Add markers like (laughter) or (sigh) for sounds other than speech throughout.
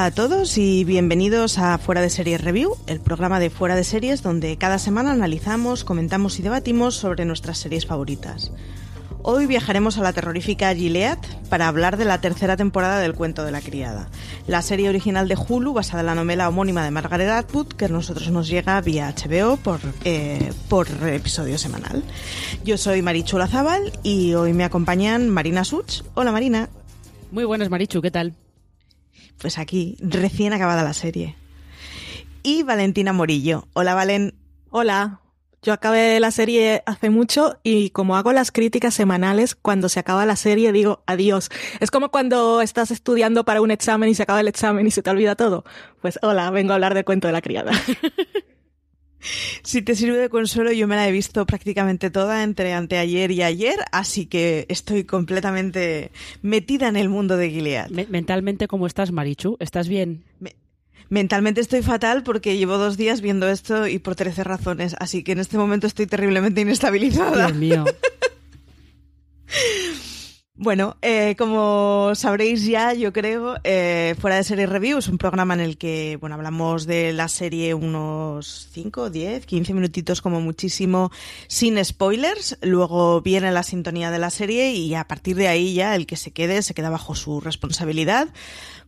Hola a todos y bienvenidos a Fuera de Series Review, el programa de Fuera de Series donde cada semana analizamos, comentamos y debatimos sobre nuestras series favoritas. Hoy viajaremos a la terrorífica Gilead para hablar de la tercera temporada del Cuento de la Criada, la serie original de Hulu basada en la novela homónima de Margaret Atwood que a nosotros nos llega vía HBO por, eh, por episodio semanal. Yo soy Marichu Zabal y hoy me acompañan Marina Such. Hola Marina. Muy buenas Marichu, ¿qué tal? Pues aquí, recién acabada la serie. Y Valentina Morillo. Hola Valen. Hola. Yo acabé la serie hace mucho y como hago las críticas semanales, cuando se acaba la serie digo adiós. Es como cuando estás estudiando para un examen y se acaba el examen y se te olvida todo. Pues hola, vengo a hablar del cuento de la criada. (laughs) Si te sirve de consuelo, yo me la he visto prácticamente toda entre anteayer y ayer, así que estoy completamente metida en el mundo de Gilead. mentalmente, ¿cómo estás, Marichu? ¿Estás bien? mentalmente estoy fatal porque llevo dos días viendo esto y por 13 razones, así que en este momento estoy terriblemente inestabilizada. Dios mío. (laughs) Bueno, eh, como sabréis ya, yo creo, eh, Fuera de Serie Review es un programa en el que, bueno, hablamos de la serie unos 5, 10, 15 minutitos como muchísimo, sin spoilers. Luego viene la sintonía de la serie y a partir de ahí ya el que se quede se queda bajo su responsabilidad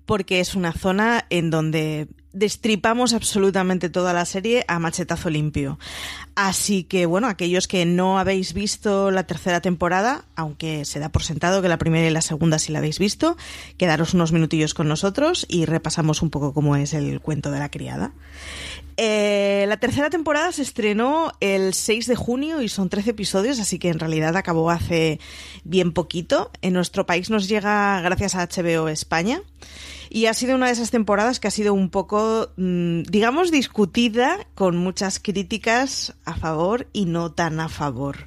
porque es una zona en donde destripamos absolutamente toda la serie a machetazo limpio. Así que bueno, aquellos que no habéis visto la tercera temporada, aunque se da por sentado que la primera y la segunda sí la habéis visto, quedaros unos minutillos con nosotros y repasamos un poco cómo es el cuento de la criada. Eh, la tercera temporada se estrenó el 6 de junio y son 13 episodios, así que en realidad acabó hace bien poquito. En nuestro país nos llega gracias a HBO España. Y ha sido una de esas temporadas que ha sido un poco, mm, digamos, discutida, con muchas críticas a favor y no tan a favor.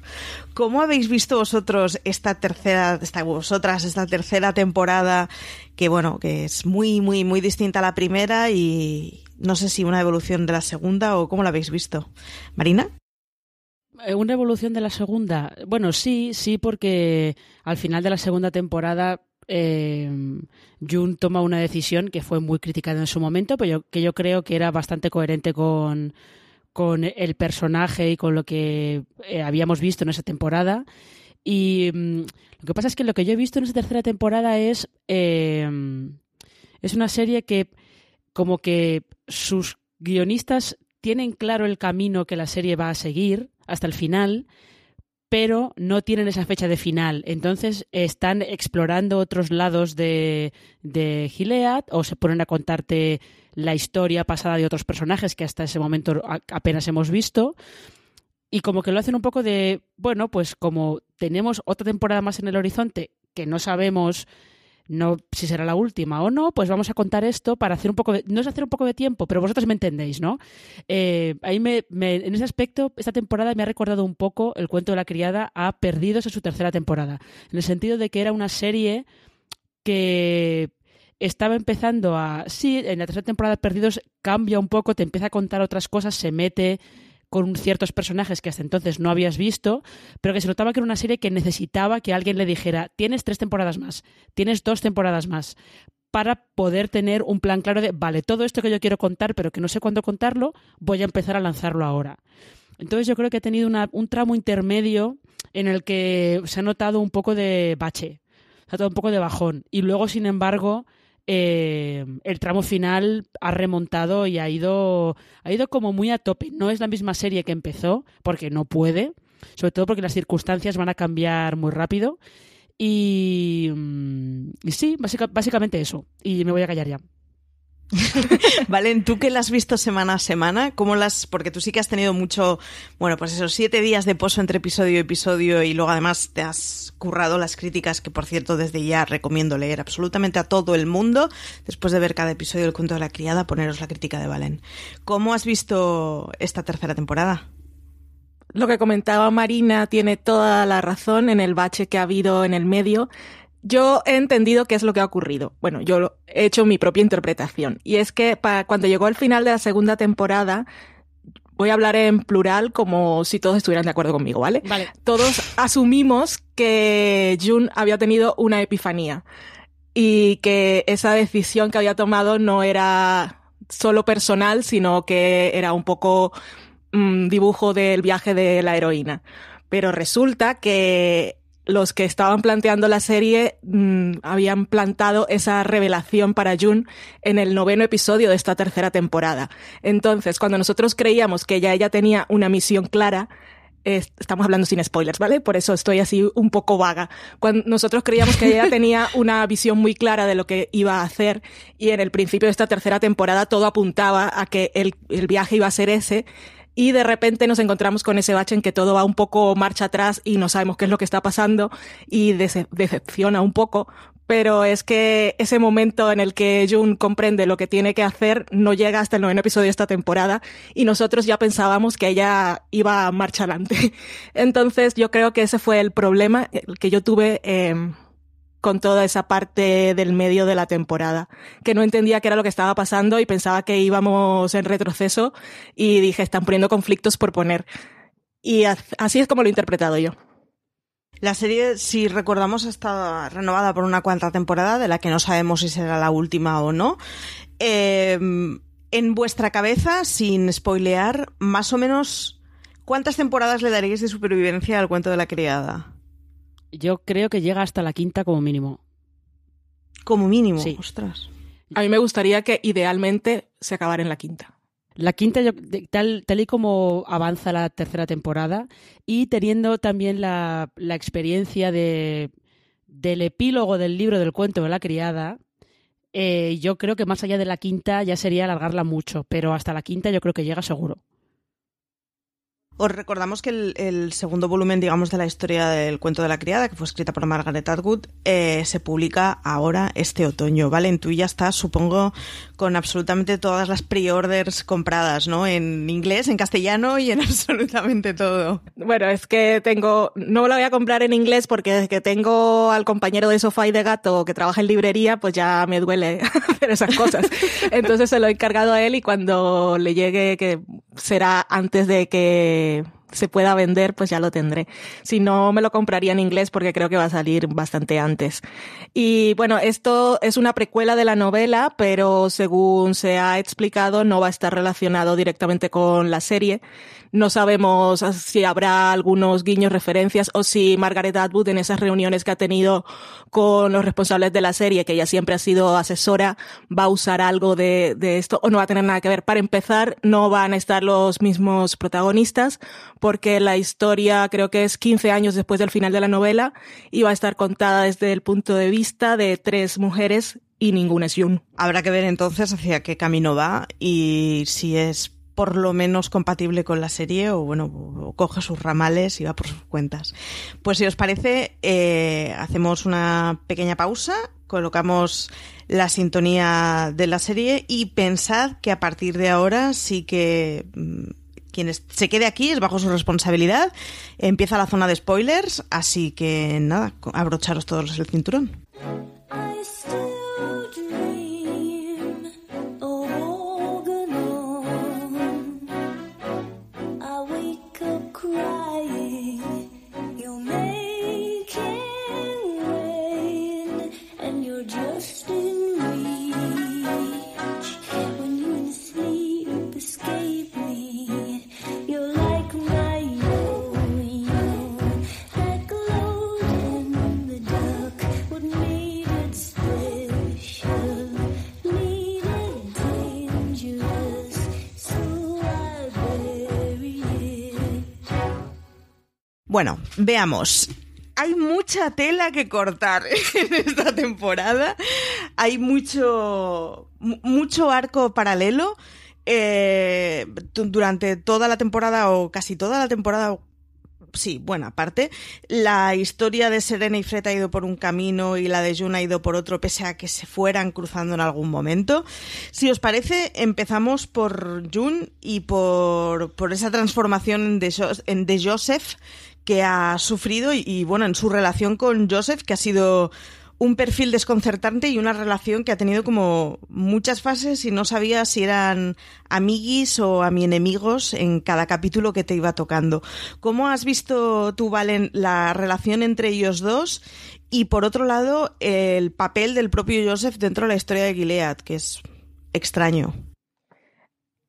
¿Cómo habéis visto vosotros esta tercera, esta, vosotras, esta tercera temporada? Que bueno, que es muy, muy, muy distinta a la primera y no sé si una evolución de la segunda o cómo la habéis visto. Marina? Eh, una evolución de la segunda. Bueno, sí, sí, porque al final de la segunda temporada eh, Jun toma una decisión que fue muy criticada en su momento, pero que yo creo que era bastante coherente con, con el personaje y con lo que eh, habíamos visto en esa temporada. Y mm, lo que pasa es que lo que yo he visto en esa tercera temporada es, eh, es una serie que como que sus guionistas tienen claro el camino que la serie va a seguir hasta el final pero no tienen esa fecha de final. Entonces están explorando otros lados de, de Gilead o se ponen a contarte la historia pasada de otros personajes que hasta ese momento apenas hemos visto. Y como que lo hacen un poco de, bueno, pues como tenemos otra temporada más en el horizonte que no sabemos no si será la última o no, pues vamos a contar esto para hacer un poco de, no es hacer un poco de tiempo, pero vosotros me entendéis, ¿no? Eh, ahí me, en ese aspecto, esta temporada me ha recordado un poco el cuento de la criada a Perdidos en su tercera temporada, en el sentido de que era una serie que estaba empezando a, sí, en la tercera temporada Perdidos cambia un poco, te empieza a contar otras cosas, se mete con ciertos personajes que hasta entonces no habías visto, pero que se notaba que era una serie que necesitaba que alguien le dijera, tienes tres temporadas más, tienes dos temporadas más, para poder tener un plan claro de, vale, todo esto que yo quiero contar, pero que no sé cuándo contarlo, voy a empezar a lanzarlo ahora. Entonces yo creo que ha tenido un tramo intermedio en el que se ha notado un poco de bache, se ha notado un poco de bajón. Y luego, sin embargo, eh, el tramo final ha remontado y ha ido, ha ido como muy a tope. No es la misma serie que empezó, porque no puede, sobre todo porque las circunstancias van a cambiar muy rápido. Y, mm, y sí, básicamente eso. Y me voy a callar ya. (laughs) Valen, tú que la has visto semana a semana, ¿cómo las.? Porque tú sí que has tenido mucho. Bueno, pues esos siete días de pozo entre episodio y episodio y luego además te has currado las críticas que, por cierto, desde ya recomiendo leer absolutamente a todo el mundo. Después de ver cada episodio del cuento de la criada, poneros la crítica de Valen. ¿Cómo has visto esta tercera temporada? Lo que comentaba Marina tiene toda la razón en el bache que ha habido en el medio yo he entendido qué es lo que ha ocurrido. Bueno, yo he hecho mi propia interpretación. Y es que para cuando llegó el final de la segunda temporada, voy a hablar en plural como si todos estuvieran de acuerdo conmigo, ¿vale? Vale. Todos asumimos que Jun había tenido una epifanía y que esa decisión que había tomado no era solo personal, sino que era un poco mm, dibujo del viaje de la heroína. Pero resulta que los que estaban planteando la serie mm, habían plantado esa revelación para June en el noveno episodio de esta tercera temporada. Entonces, cuando nosotros creíamos que ya ella tenía una misión clara, estamos hablando sin spoilers, ¿vale? Por eso estoy así un poco vaga. Cuando nosotros creíamos que ella (laughs) tenía una visión muy clara de lo que iba a hacer y en el principio de esta tercera temporada todo apuntaba a que el, el viaje iba a ser ese y de repente nos encontramos con ese bache en que todo va un poco marcha atrás y no sabemos qué es lo que está pasando y decepciona un poco. Pero es que ese momento en el que Jun comprende lo que tiene que hacer no llega hasta el noveno episodio de esta temporada y nosotros ya pensábamos que ella iba a marcha adelante. (laughs) Entonces yo creo que ese fue el problema que yo tuve eh, con toda esa parte del medio de la temporada, que no entendía qué era lo que estaba pasando y pensaba que íbamos en retroceso y dije, están poniendo conflictos por poner. Y así es como lo he interpretado yo. La serie, si recordamos, está renovada por una cuarta temporada, de la que no sabemos si será la última o no. Eh, en vuestra cabeza, sin spoilear, más o menos, ¿cuántas temporadas le daríais de supervivencia al cuento de la criada? Yo creo que llega hasta la quinta como mínimo. Como mínimo, sí. ostras. A mí me gustaría que idealmente se acabara en la quinta. La quinta, tal, tal y como avanza la tercera temporada y teniendo también la, la experiencia de, del epílogo del libro del cuento de la criada, eh, yo creo que más allá de la quinta ya sería alargarla mucho, pero hasta la quinta yo creo que llega seguro. Os recordamos que el, el, segundo volumen, digamos, de la historia del cuento de la criada, que fue escrita por Margaret Atwood, eh, se publica ahora este otoño, ¿vale? En tú ya estás, supongo, con absolutamente todas las pre-orders compradas, ¿no? En inglés, en castellano y en (laughs) absolutamente todo. Bueno, es que tengo, no la voy a comprar en inglés porque desde que tengo al compañero de sofá y de gato que trabaja en librería, pues ya me duele (laughs) hacer esas cosas. (laughs) Entonces se lo he encargado a él y cuando le llegue, que será antes de que se pueda vender, pues ya lo tendré. Si no, me lo compraría en inglés porque creo que va a salir bastante antes. Y bueno, esto es una precuela de la novela, pero según se ha explicado, no va a estar relacionado directamente con la serie. No sabemos si habrá algunos guiños, referencias o si Margaret Atwood en esas reuniones que ha tenido con los responsables de la serie, que ella siempre ha sido asesora, va a usar algo de, esto o no va a tener nada que ver. Para empezar, no van a estar los mismos protagonistas porque la historia creo que es 15 años después del final de la novela y va a estar contada desde el punto de vista de tres mujeres y ninguna es Jun. Habrá que ver entonces hacia qué camino va y si es por lo menos compatible con la serie o bueno, o coge sus ramales y va por sus cuentas. Pues si os parece, eh, hacemos una pequeña pausa, colocamos la sintonía de la serie y pensad que a partir de ahora sí que mmm, quien se quede aquí es bajo su responsabilidad. Empieza la zona de spoilers, así que nada, abrocharos todos el cinturón. Bueno, veamos hay mucha tela que cortar (laughs) en esta temporada. Hay mucho, mucho arco paralelo. Eh, durante toda la temporada o casi toda la temporada sí, buena parte. La historia de Serena y Fred ha ido por un camino y la de June ha ido por otro, pese a que se fueran cruzando en algún momento. Si os parece, empezamos por June y por, por esa transformación de, en de Joseph que ha sufrido y, bueno, en su relación con Joseph, que ha sido un perfil desconcertante y una relación que ha tenido como muchas fases y no sabía si eran amiguis o a mi enemigos en cada capítulo que te iba tocando. ¿Cómo has visto tú, Valen, la relación entre ellos dos? Y por otro lado, el papel del propio Joseph dentro de la historia de Gilead, que es extraño.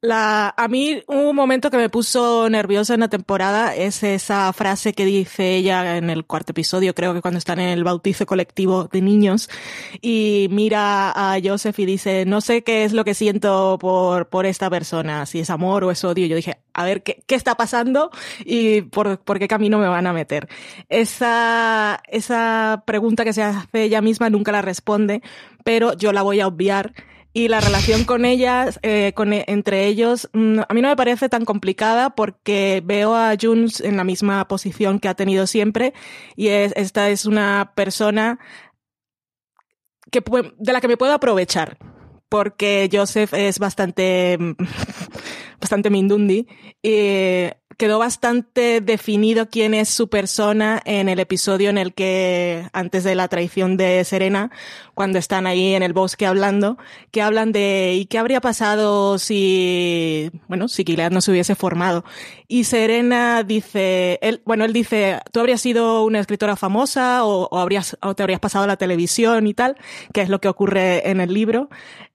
La, a mí un momento que me puso nerviosa en la temporada es esa frase que dice ella en el cuarto episodio, creo que cuando están en el bautizo colectivo de niños, y mira a Joseph y dice, no sé qué es lo que siento por, por esta persona, si es amor o es odio. Yo dije, a ver, ¿qué, qué está pasando y por, por qué camino me van a meter? Esa, esa pregunta que se hace ella misma nunca la responde, pero yo la voy a obviar y la relación con ellas, eh, con, e, entre ellos, mm, a mí no me parece tan complicada porque veo a Junes en la misma posición que ha tenido siempre y es, esta es una persona que, de la que me puedo aprovechar porque Joseph es bastante, bastante mindundi quedó bastante definido quién es su persona en el episodio en el que, antes de la traición de Serena, cuando están ahí en el bosque hablando, que hablan de ¿y qué habría pasado si, bueno, si Gilead no se hubiese formado? Y Serena dice, él, bueno, él dice, tú habrías sido una escritora famosa o, o habrías, o te habrías pasado a la televisión y tal, que es lo que ocurre en el libro,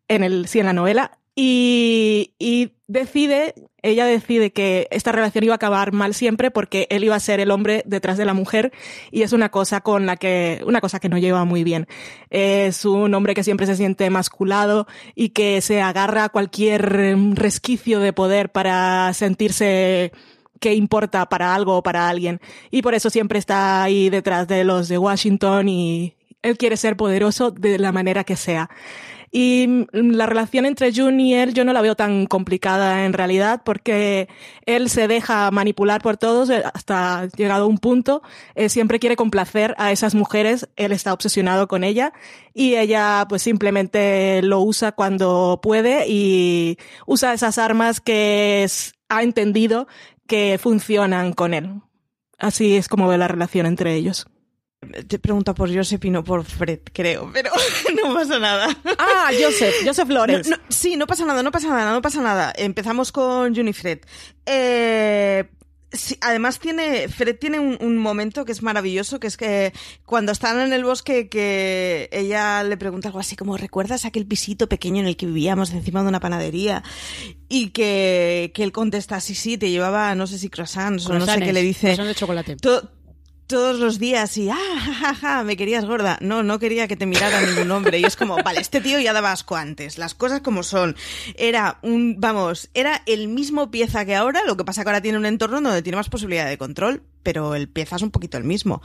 en el, sí, en la novela. Y, y decide, ella decide que esta relación iba a acabar mal siempre porque él iba a ser el hombre detrás de la mujer y es una cosa con la que, una cosa que no lleva muy bien. Es un hombre que siempre se siente masculado y que se agarra a cualquier resquicio de poder para sentirse que importa para algo o para alguien. Y por eso siempre está ahí detrás de los de Washington y él quiere ser poderoso de la manera que sea. Y la relación entre Jun y él yo no la veo tan complicada en realidad porque él se deja manipular por todos eh, hasta llegado a un punto. Eh, siempre quiere complacer a esas mujeres. Él está obsesionado con ella y ella pues simplemente lo usa cuando puede y usa esas armas que ha entendido que funcionan con él. Así es como ve la relación entre ellos. Te pregunta por Joseph y no por Fred, creo, pero (laughs) no pasa nada. Ah, Joseph, Joseph Flores. sí, no pasa nada, no pasa nada, no pasa nada. Empezamos con Juni Fred. Eh, además tiene, Fred tiene un, momento que es maravilloso, que es que cuando están en el bosque que ella le pregunta algo así como, ¿recuerdas aquel pisito pequeño en el que vivíamos encima de una panadería? Y que, que él contesta, sí, sí, te llevaba, no sé si croissants o no sé qué le dice. de chocolate todos los días y, ah, me querías gorda. No, no quería que te mirara ningún hombre. Y es como, vale, este tío ya daba asco antes, las cosas como son. Era un, vamos, era el mismo pieza que ahora, lo que pasa que ahora tiene un entorno donde tiene más posibilidad de control, pero el pieza es un poquito el mismo.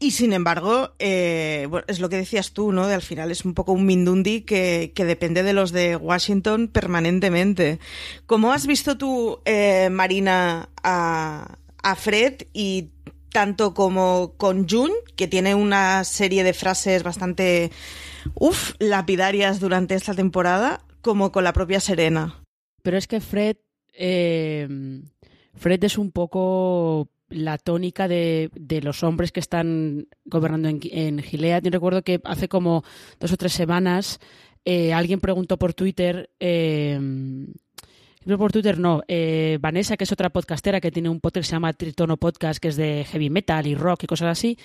Y sin embargo, eh, es lo que decías tú, ¿no? De al final es un poco un Mindundi que, que depende de los de Washington permanentemente. ¿Cómo has visto tú, eh, Marina, a, a Fred y tanto como con Jun, que tiene una serie de frases bastante, uff, lapidarias durante esta temporada, como con la propia Serena. Pero es que Fred, eh, Fred es un poco la tónica de, los hombres que están gobernando en, en Gilead. Yo recuerdo que hace como dos o tres semanas eh, alguien preguntó por Twitter eh, no por Twitter, no. Eh, Vanessa, que es otra podcastera que tiene un podcast que se llama Tritono Podcast, que es de heavy metal y rock y cosas así,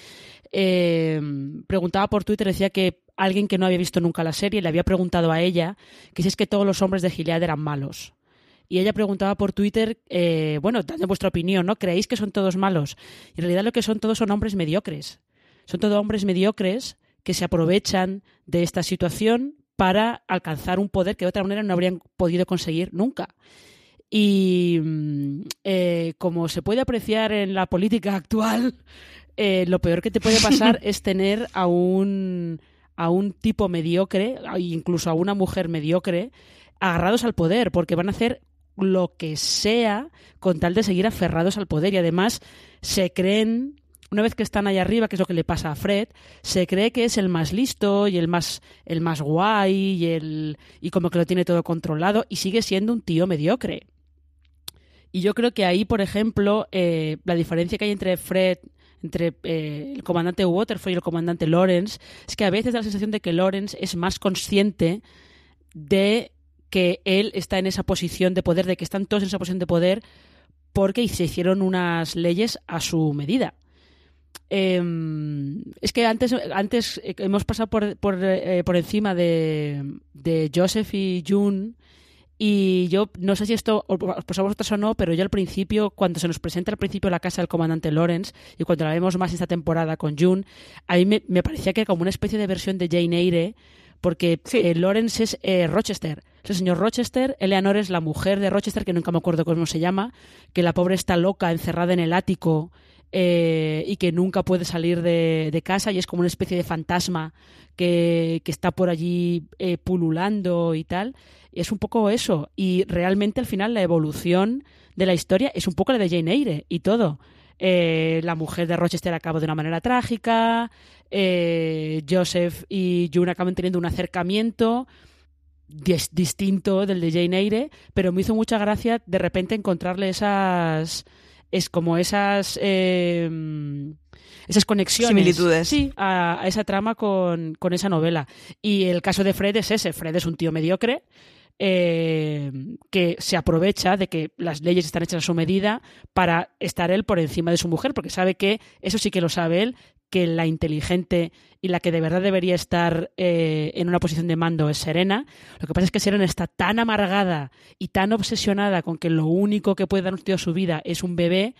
eh, preguntaba por Twitter, decía que alguien que no había visto nunca la serie le había preguntado a ella que si es que todos los hombres de Gilead eran malos. Y ella preguntaba por Twitter, eh, bueno, dadme vuestra opinión, ¿no? ¿Creéis que son todos malos? Y en realidad lo que son todos son hombres mediocres. Son todos hombres mediocres que se aprovechan de esta situación para alcanzar un poder que de otra manera no habrían podido conseguir nunca. Y mm, eh, como se puede apreciar en la política actual, eh, lo peor que te puede pasar (laughs) es tener a un, a un tipo mediocre, incluso a una mujer mediocre, agarrados al poder, porque van a hacer lo que sea con tal de seguir aferrados al poder y además se creen una vez que están ahí arriba, que es lo que le pasa a Fred, se cree que es el más listo y el más, el más guay y, el, y como que lo tiene todo controlado y sigue siendo un tío mediocre. Y yo creo que ahí, por ejemplo, eh, la diferencia que hay entre Fred, entre eh, el comandante Waterford y el comandante Lawrence, es que a veces da la sensación de que Lawrence es más consciente de que él está en esa posición de poder, de que están todos en esa posición de poder, porque se hicieron unas leyes a su medida. Em, es que antes, antes hemos pasado por, por, eh, por encima de, de, Joseph y June y yo no sé si esto os pasa a vosotros o no, pero yo al principio, cuando se nos presenta al principio la casa del comandante Lawrence y cuando la vemos más esta temporada con June, a mí me, me parecía que era como una especie de versión de Jane Eyre porque eh, Lawrence es eh, Rochester. Es el señor Rochester, Eleanor es la mujer de Rochester, que nunca me acuerdo cómo se llama, que la pobre está loca, encerrada en el ático eh, y que nunca puede salir de, casa y es como una especie de fantasma que, está por allí pululando y tal. Y es un poco eso. Y realmente al final la evolución de la historia es un poco la de Jane Eyre y todo. la mujer de Rochester acaba de una manera trágica, eh, Joseph y June acaban teniendo un acercamiento distinto del de Jane Eyre, pero me hizo mucha gracia de repente encontrarle esas es como esas eh, esas conexiones. Similitudes. Sí a, esa trama con, con, esa novela. Y el caso de Fred es ese. Fred es un tío mediocre eh, que se aprovecha de que las leyes están hechas a su medida para estar él por encima de su mujer, porque sabe que, eso sí que lo sabe él, que la inteligente y la que de verdad debería estar eh, en una posición de mando es Serena. Lo que pasa es que Serena está tan amargada y tan obsesionada con que lo único que puede dar un tío a su vida es un bebé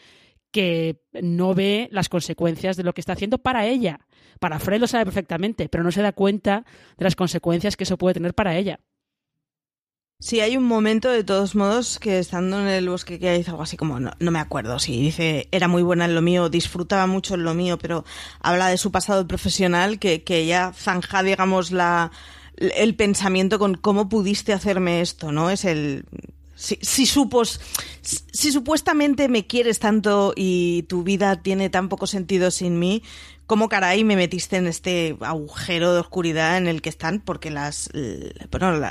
que no ve las consecuencias de lo que está haciendo para ella. Para Fred lo sabe perfectamente, pero no se da cuenta de las consecuencias que eso puede tener para ella. Sí, hay un momento, de todos modos, que estando en el bosque que dice algo así como, no, me acuerdo, sí, dice, era muy buena en lo mío, disfrutaba mucho en lo mío, pero habla de su pasado profesional, que, que ella zanja, digamos, la, el pensamiento con cómo pudiste hacerme esto, ¿no? Es el, si, supos, si supuestamente me quieres tanto y tu vida tiene tan poco sentido sin mí, ¿cómo caray me metiste en este agujero de oscuridad en el que están? Porque las, bueno,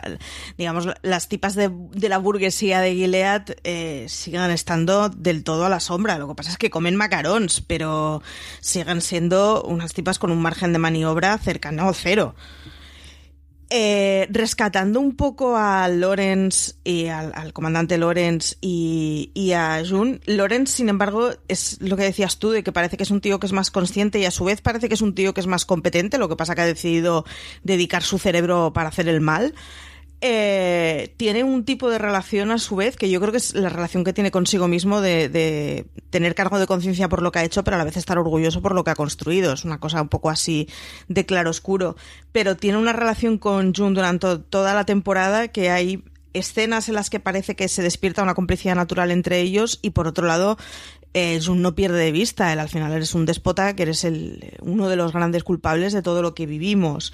digamos, las tipas de, la burguesía de Gilead eh, siguen estando del todo a la sombra. Lo que pasa es que comen macarons, pero siguen siendo unas tipas con un margen de maniobra cercano a cero. Eh, rescatando un poco a Lorenz y al, comandante Lorenz y, a Jun, Lorenz, sin embargo, es lo que decías tú, de que parece que es un tío que es más consciente y a su vez parece que es un tío que es más competente, lo que pasa que ha decidido dedicar su cerebro para hacer el mal. Eh, tiene un tipo de relación a su vez que yo creo que es la relación que tiene consigo mismo de, tener cargo de conciencia por lo que ha hecho, pero a la vez estar orgulloso por lo que ha construido. Es una cosa un poco así de claro oscuro. Pero tiene una relación con Jun durante toda la temporada que hay escenas en las que parece que se despierta una complicidad natural entre ellos y por otro lado eh, Jun no pierde de vista, él al final eres un déspota que eres el, uno de los grandes culpables de todo lo que vivimos.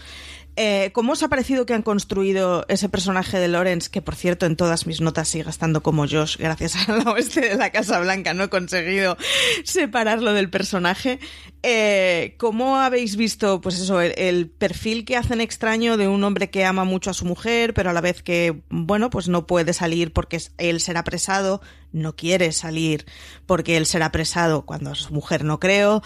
Eh, ¿Cómo os ha parecido que han construido ese personaje de Lawrence, que por cierto en todas mis notas sigue estando como Josh, gracias (laughs) al oeste de la Casa Blanca, no he conseguido separarlo del personaje? Eh, ¿Cómo habéis visto, pues eso, el, perfil que hacen extraño de un hombre que ama mucho a su mujer, pero a la vez que, bueno, pues no puede salir porque él será apresado, no quiere salir porque él será apresado cuando su mujer no creo?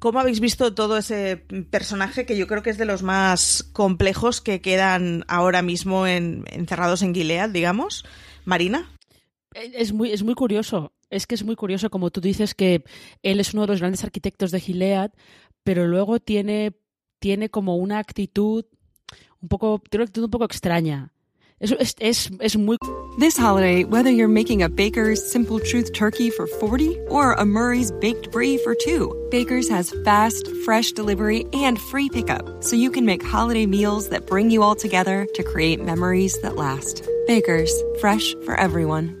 ¿Cómo habéis visto todo ese personaje que yo creo que es de los más complejos que quedan ahora mismo encerrados en Gilead, digamos? Marina. Eh, es muy, es muy curioso. Es que es muy curioso, como tú dices, que él es uno de los grandes arquitectos de Gilead, pero luego tiene, tiene como una actitud un poco, tiene una actitud un poco extraña. Es, es, es, muy... This holiday, whether you're making a Baker's Simple Truth turkey for 40 or a Murray's Baked Brie for 2, Baker's has fast, fresh delivery and free pickup, so you can make holiday meals that bring you all together to create memories that last. Baker's, fresh for everyone.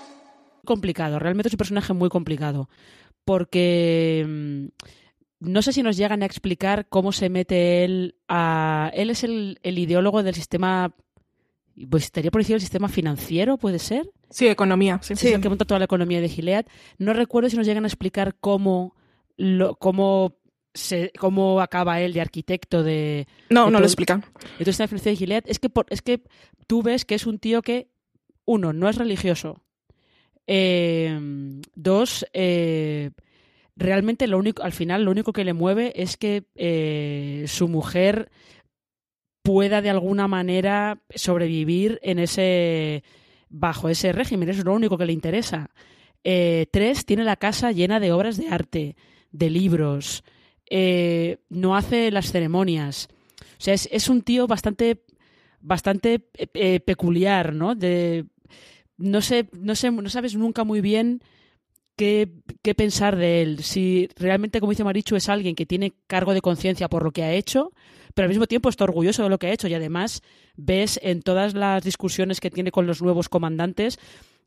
complicado, realmente es un personaje muy complicado, porque mm, no sé si nos llegan a explicar cómo se mete él a... Él es el, ideólogo del sistema... Pues estaría por decir el sistema financiero, ¿puede ser? Sí, economía. Sí, sí. el que monta toda la economía de Gilead. No recuerdo si nos llegan a explicar cómo, lo, cómo se, cómo acaba él de arquitecto de... No, no lo explican. Entonces, la financiación de Gilead es que, por, es que tú ves que es un tío que, uno, no es religioso. Eh, dos, eh, realmente al final lo único que le mueve es que eh, su mujer pueda de alguna manera sobrevivir en ese bajo ese régimen, eso es lo único que le interesa. tres, tiene la casa llena de obras de arte, de libros, no hace las ceremonias. O sea, es, es un tío bastante, bastante peculiar, ¿no? No sé, no sé, no sabes nunca muy bien qué, qué pensar de él. Si realmente, como dice Marichu, es alguien que tiene cargo de conciencia por lo que ha hecho, pero al mismo tiempo está orgulloso de lo que ha hecho y además ves en todas las discusiones que tiene con los nuevos comandantes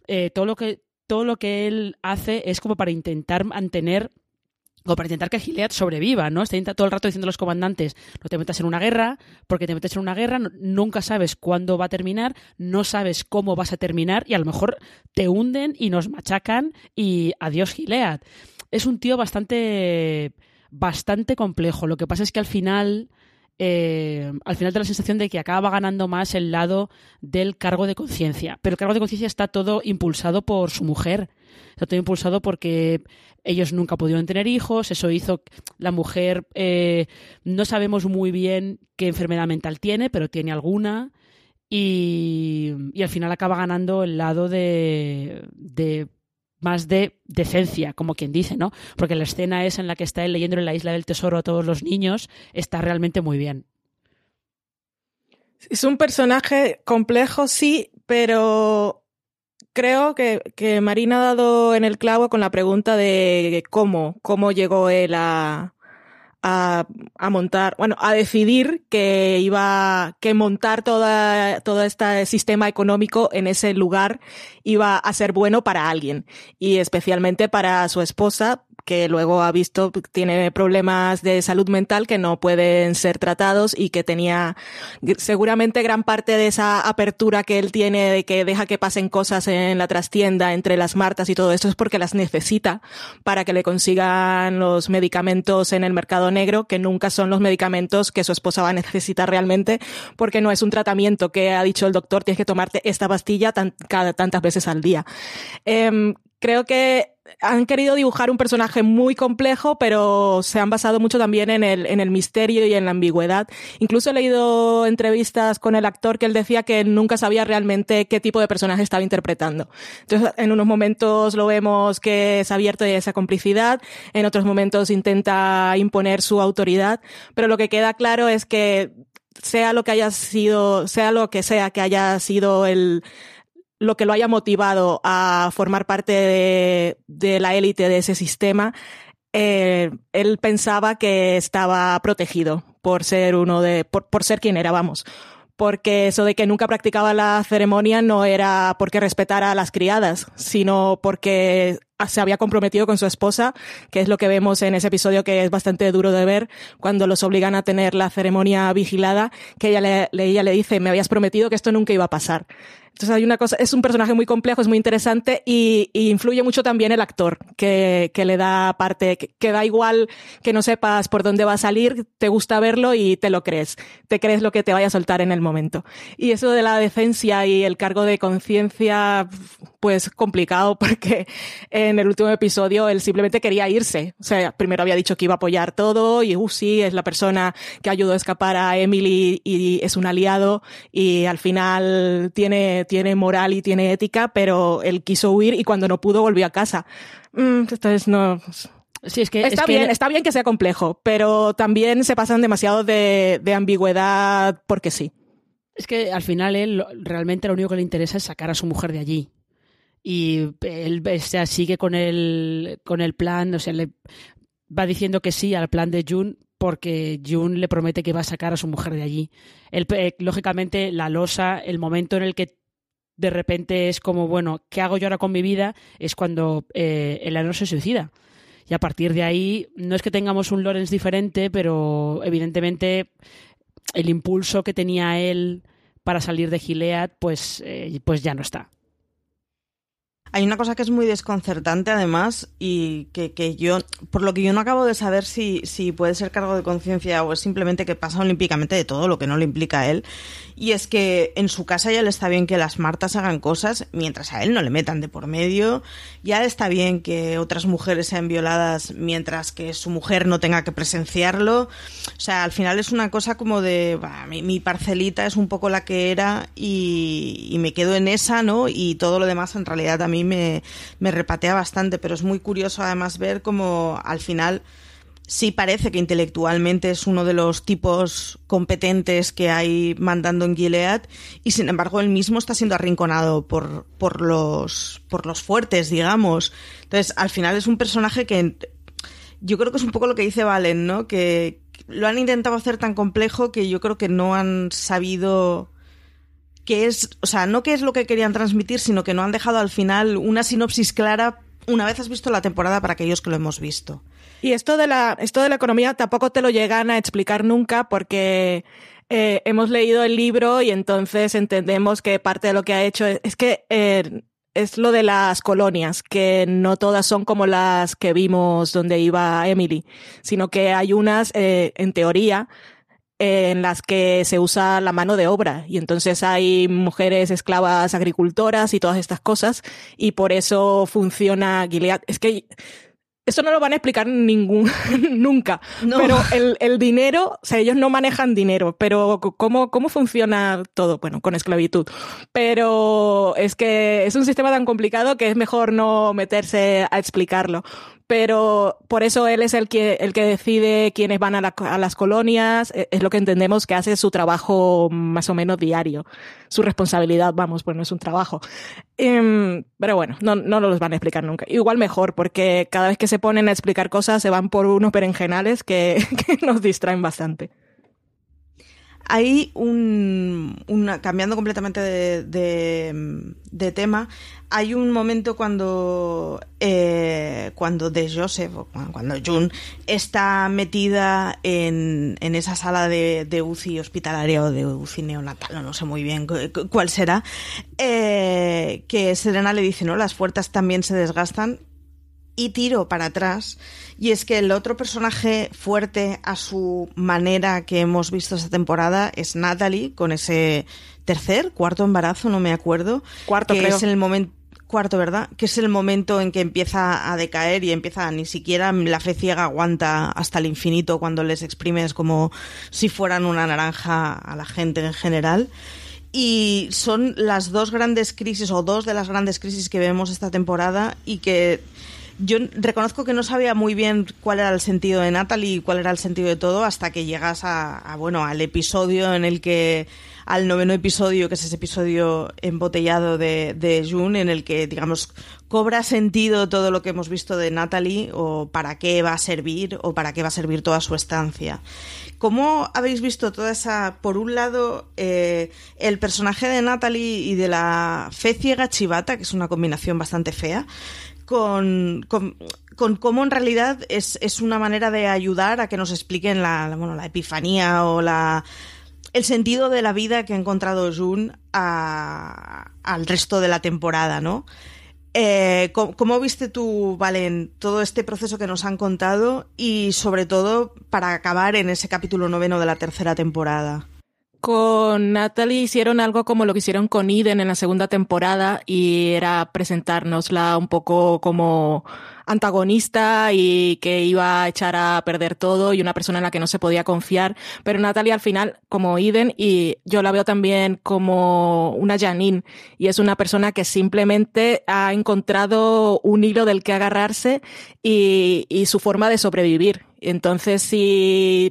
eh, todo lo que todo lo que él hace es como para intentar mantener o para intentar que Gilead sobreviva, ¿no? Está todo el rato diciendo a los comandantes, no te metas en una guerra, porque te metes en una guerra, nunca sabes cuándo va a terminar, no sabes cómo vas a terminar y a lo mejor te hunden y nos machacan y adiós Gilead. Es un tío bastante bastante complejo. Lo que pasa es que al final eh, al final da la sensación de que acaba ganando más el lado del cargo de conciencia. Pero el cargo de conciencia está todo impulsado por su mujer. Está todo impulsado porque ellos nunca pudieron tener hijos. Eso hizo la mujer. Eh, no sabemos muy bien qué enfermedad mental tiene, pero tiene alguna. Y, al final acaba ganando el lado de, de más de decencia, como quien dice, ¿no? Porque la escena es en la que está él leyendo en la isla del tesoro a todos los niños, está realmente muy bien. Es un personaje complejo, sí, pero creo que, que Marina ha dado en el clavo con la pregunta de cómo, cómo llegó él a, a, a, montar, bueno, a decidir que iba, que montar toda, todo este sistema económico en ese lugar iba a ser bueno para alguien y especialmente para su esposa, que luego ha visto tiene problemas de salud mental que no pueden ser tratados y que tenía seguramente gran parte de esa apertura que él tiene de que deja que pasen cosas en la trastienda entre las martas y todo esto es porque las necesita para que le consigan los medicamentos en el mercado negro que nunca son los medicamentos que su esposa va a necesitar realmente porque no es un tratamiento que ha dicho el doctor tienes que tomarte esta pastilla cada tantas veces al día. Eh, creo que han querido dibujar un personaje muy complejo, pero se han basado mucho también en el, en el misterio y en la ambigüedad. Incluso he leído entrevistas con el actor que él decía que nunca sabía realmente qué tipo de personaje estaba interpretando. Entonces, en unos momentos lo vemos que es abierto a esa complicidad, en otros momentos intenta imponer su autoridad, pero lo que queda claro es que sea lo que haya sido, sea lo que sea que haya sido el, lo que lo haya motivado a formar parte de, la élite de ese sistema, eh, él pensaba que estaba protegido por ser uno de, por, por ser quien era, vamos porque eso de que nunca practicaba la ceremonia no era porque respetara a las criadas, sino porque se había comprometido con su esposa, que es lo que vemos en ese episodio que es bastante duro de ver, cuando los obligan a tener la ceremonia vigilada, que ella le, ella le dice, me habías prometido que esto nunca iba a pasar. Entonces hay una cosa, es un personaje muy complejo, es muy interesante y, influye mucho también el actor, que, que le da parte, que, da igual que no sepas por dónde va a salir, te gusta verlo y te lo crees, te crees lo que te vaya a soltar en el momento. Y eso de la decencia y el cargo de conciencia, pues complicado (laughs) porque en el último episodio él simplemente quería irse. O sea, primero había dicho que iba a apoyar todo y, uh, sí, es la persona que ayudó a escapar a Emily y es un aliado y al final tiene, tiene moral y tiene ética, pero él quiso huir y cuando no pudo volvió a casa. Mm, entonces no. Sí, es que, está bien, está bien que sea complejo, pero también se pasan demasiado de, de ambigüedad porque sí. Es que al final él realmente lo único que le interesa es sacar a su mujer de allí. Y él o sea, sigue con el, con el plan, o sea, le va diciendo que sí al plan de June porque June le promete que va a sacar a su mujer de allí. Eh, lógicamente, la losa, el momento en el que de repente es como, bueno, ¿qué hago yo ahora con mi vida? Es cuando eh, el se suicida. Y a partir de ahí, no es que tengamos un Lawrence diferente, pero evidentemente el impulso que tenía él para salir de Gilead, pues, eh, pues ya no está. Hay una cosa que es muy desconcertante además y que, yo, por lo que yo no acabo de saber si, si puede ser cargo de conciencia o es simplemente que pasa olímpicamente de todo lo que no le implica a él, y es que en su casa ya le está bien que las Martas hagan cosas mientras a él no le metan de por medio. Ya está bien que otras mujeres sean violadas mientras que su mujer no tenga que presenciarlo. O sea, al final es una cosa como de mi, parcelita es un poco la que era y, y, me quedo en esa, ¿no? Y todo lo demás en realidad a mí me, me repatea bastante, pero es muy curioso además ver cómo al final sí parece que intelectualmente es uno de los tipos competentes que hay mandando en Gilead y sin embargo él mismo está siendo arrinconado por, por, los, por los fuertes, digamos. Entonces, al final es un personaje que yo creo que es un poco lo que dice Valen, ¿no? Que lo han intentado hacer tan complejo que yo creo que no han sabido qué es, o sea, no qué es lo que querían transmitir, sino que no han dejado al final una sinopsis clara una vez has visto la temporada para aquellos que lo hemos visto. Y esto de la, esto de la economía tampoco te lo llegan a explicar nunca porque eh, hemos leído el libro y entonces entendemos que parte de lo que ha hecho es, que eh, es lo de las colonias, que no todas son como las que vimos donde iba Emily, sino que hay unas, eh, en teoría, en las que se usa la mano de obra y entonces hay mujeres esclavas agricultoras y todas estas cosas y por eso funciona Gilead. Es que eso no lo van a explicar ningún, (laughs) nunca. Pero el, el, dinero, o sea, ellos no manejan dinero, pero ¿cómo, ¿cómo funciona todo? Bueno, con esclavitud. Pero es que es un sistema tan complicado que es mejor no meterse a explicarlo pero por eso él es el que, el que decide quiénes van a, las colonias, e, es lo que entendemos que hace su trabajo más o menos diario, su responsabilidad, vamos, pues no es un trabajo. Em, pero bueno, no, no los van a explicar nunca. Igual mejor, porque cada vez que se ponen a explicar cosas se van por unos berenjenales que (laughs) nos distraen bastante. Hay un, cambiando completamente de, tema, hay un momento cuando, eh, cuando de Joseph, cuando June está metida en, en esa sala de, de, UCI hospitalaria o de UCI neonatal, no sé muy bien cuál será, eh, que Serena le dice, ¿no? Las puertas también se desgastan y tiro para atrás. Y es que el otro personaje fuerte a su manera que hemos visto esta temporada es Natalie, con ese tercer, cuarto embarazo, no me acuerdo. Cuarto, que es el momento cuarto, ¿verdad? Que es el momento en que empieza a decaer y empieza, ni siquiera la fe ciega aguanta hasta el infinito cuando les exprimes como si fueran una naranja a la gente en general. Y son las dos grandes crisis, o dos de las grandes crisis que vemos esta temporada y que yo reconozco que no sabía muy bien cuál era el sentido de Natalie y cuál era el sentido de todo hasta que llegas a, bueno, al episodio en el que al noveno episodio, que es ese episodio embotellado de, de June, en el que, digamos, cobra sentido todo lo que hemos visto de Natalie, o para qué va a servir, o para qué va a servir toda su estancia. ¿Cómo habéis visto toda esa, por un lado, eh, el personaje de Natalie y de la fe ciega chivata, que es una combinación bastante fea, con, con, cómo en realidad es, es, una manera de ayudar a que nos expliquen la, bueno, la epifanía o la el sentido de la vida que ha encontrado Jun al resto de la temporada, ¿no? Eh, ¿cómo, viste tú, Valen, todo este proceso que nos han contado y sobre todo para acabar en ese capítulo noveno de la tercera temporada? Con Natalie hicieron algo como lo que hicieron con Eden en la segunda temporada y era presentárnosla un poco como antagonista y que iba a echar a perder todo y una persona en la que no se podía confiar. Pero Natalie al final, como Eden, y yo la veo también como una Janine, y es una persona que simplemente ha encontrado un hilo del que agarrarse y, y su forma de sobrevivir. Entonces, si,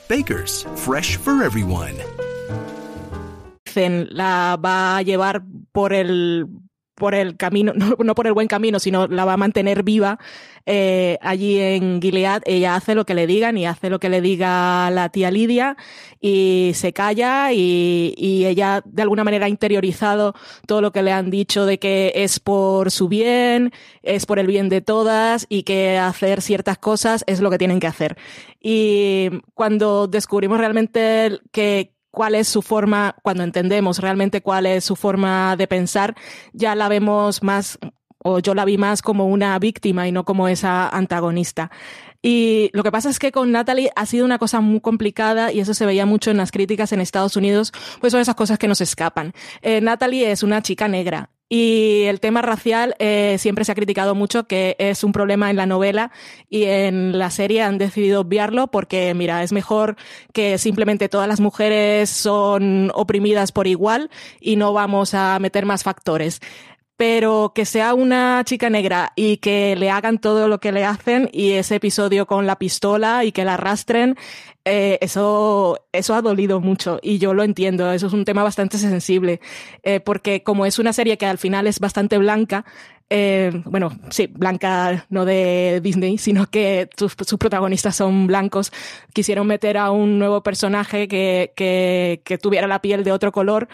Baker's, fresh for everyone. la va a llevar por el por el camino, (laughs) no, por el buen camino, sino la va a mantener viva eh, allí en Gilead. Ella hace lo que le digan y hace lo que le diga la tía Lidia y se calla y, y ella de alguna manera ha interiorizado todo lo que le han dicho de que es por su bien, es por el bien de todas y que hacer ciertas cosas es lo que tienen que hacer. Y cuando descubrimos realmente que cuál es su forma, cuando entendemos realmente cuál es su forma de pensar, ya la vemos más, o yo la vi más como una víctima y no como esa antagonista. Y lo que pasa es que con Natalie ha sido una cosa muy complicada y eso se veía mucho en las críticas en Estados Unidos, pues son esas cosas que nos escapan. Eh, Natalie es una chica negra y el tema racial eh, siempre se ha criticado mucho que es un problema en la novela y en la serie han decidido obviarlo porque, mira, es mejor que simplemente todas las mujeres son oprimidas por igual y no vamos a meter más factores pero que sea una chica negra y que le hagan todo lo que le hacen y ese episodio con la pistola y que la arrastren, eh, eso, eso ha dolido mucho y yo lo entiendo, eso es un tema bastante sensible, eh, porque como es una serie que al final es bastante blanca, eh, bueno, sí, blanca no de Disney, sino que sus, protagonistas son blancos, quisieron meter a un nuevo personaje que, que tuviera la piel de otro color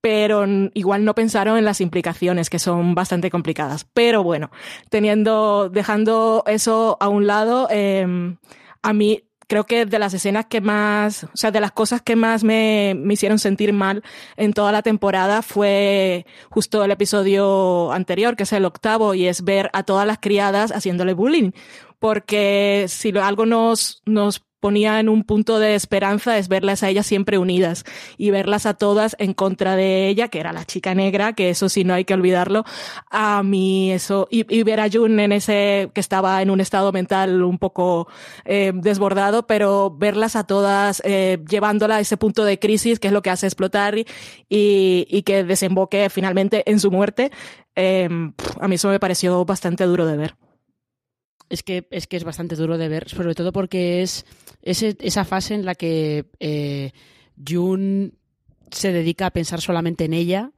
pero igual no pensaron en las implicaciones que son bastante complicadas. Pero bueno, teniendo, dejando eso a un lado, eh, a mí creo que de las escenas que más, o sea, de las cosas que más me, me hicieron sentir mal en toda la temporada fue justo el episodio anterior, que es el octavo, y es ver a todas las criadas haciéndole bullying. Porque si algo nos, nos ponía en un punto de esperanza es verlas a ellas siempre unidas y verlas a todas en contra de ella, que era la chica negra, que eso sí no hay que olvidarlo. A mí eso, y, ver a Jun en ese, que estaba en un estado mental un poco eh, desbordado, pero verlas a todas eh, llevándola a ese punto de crisis, que es lo que hace explotar y, que desemboque finalmente en su muerte, eh, a mí eso me pareció bastante duro de ver. Es que, es que es bastante duro de ver, sobre todo porque es, esa fase en la que eh, Jun se dedica a pensar solamente en ella.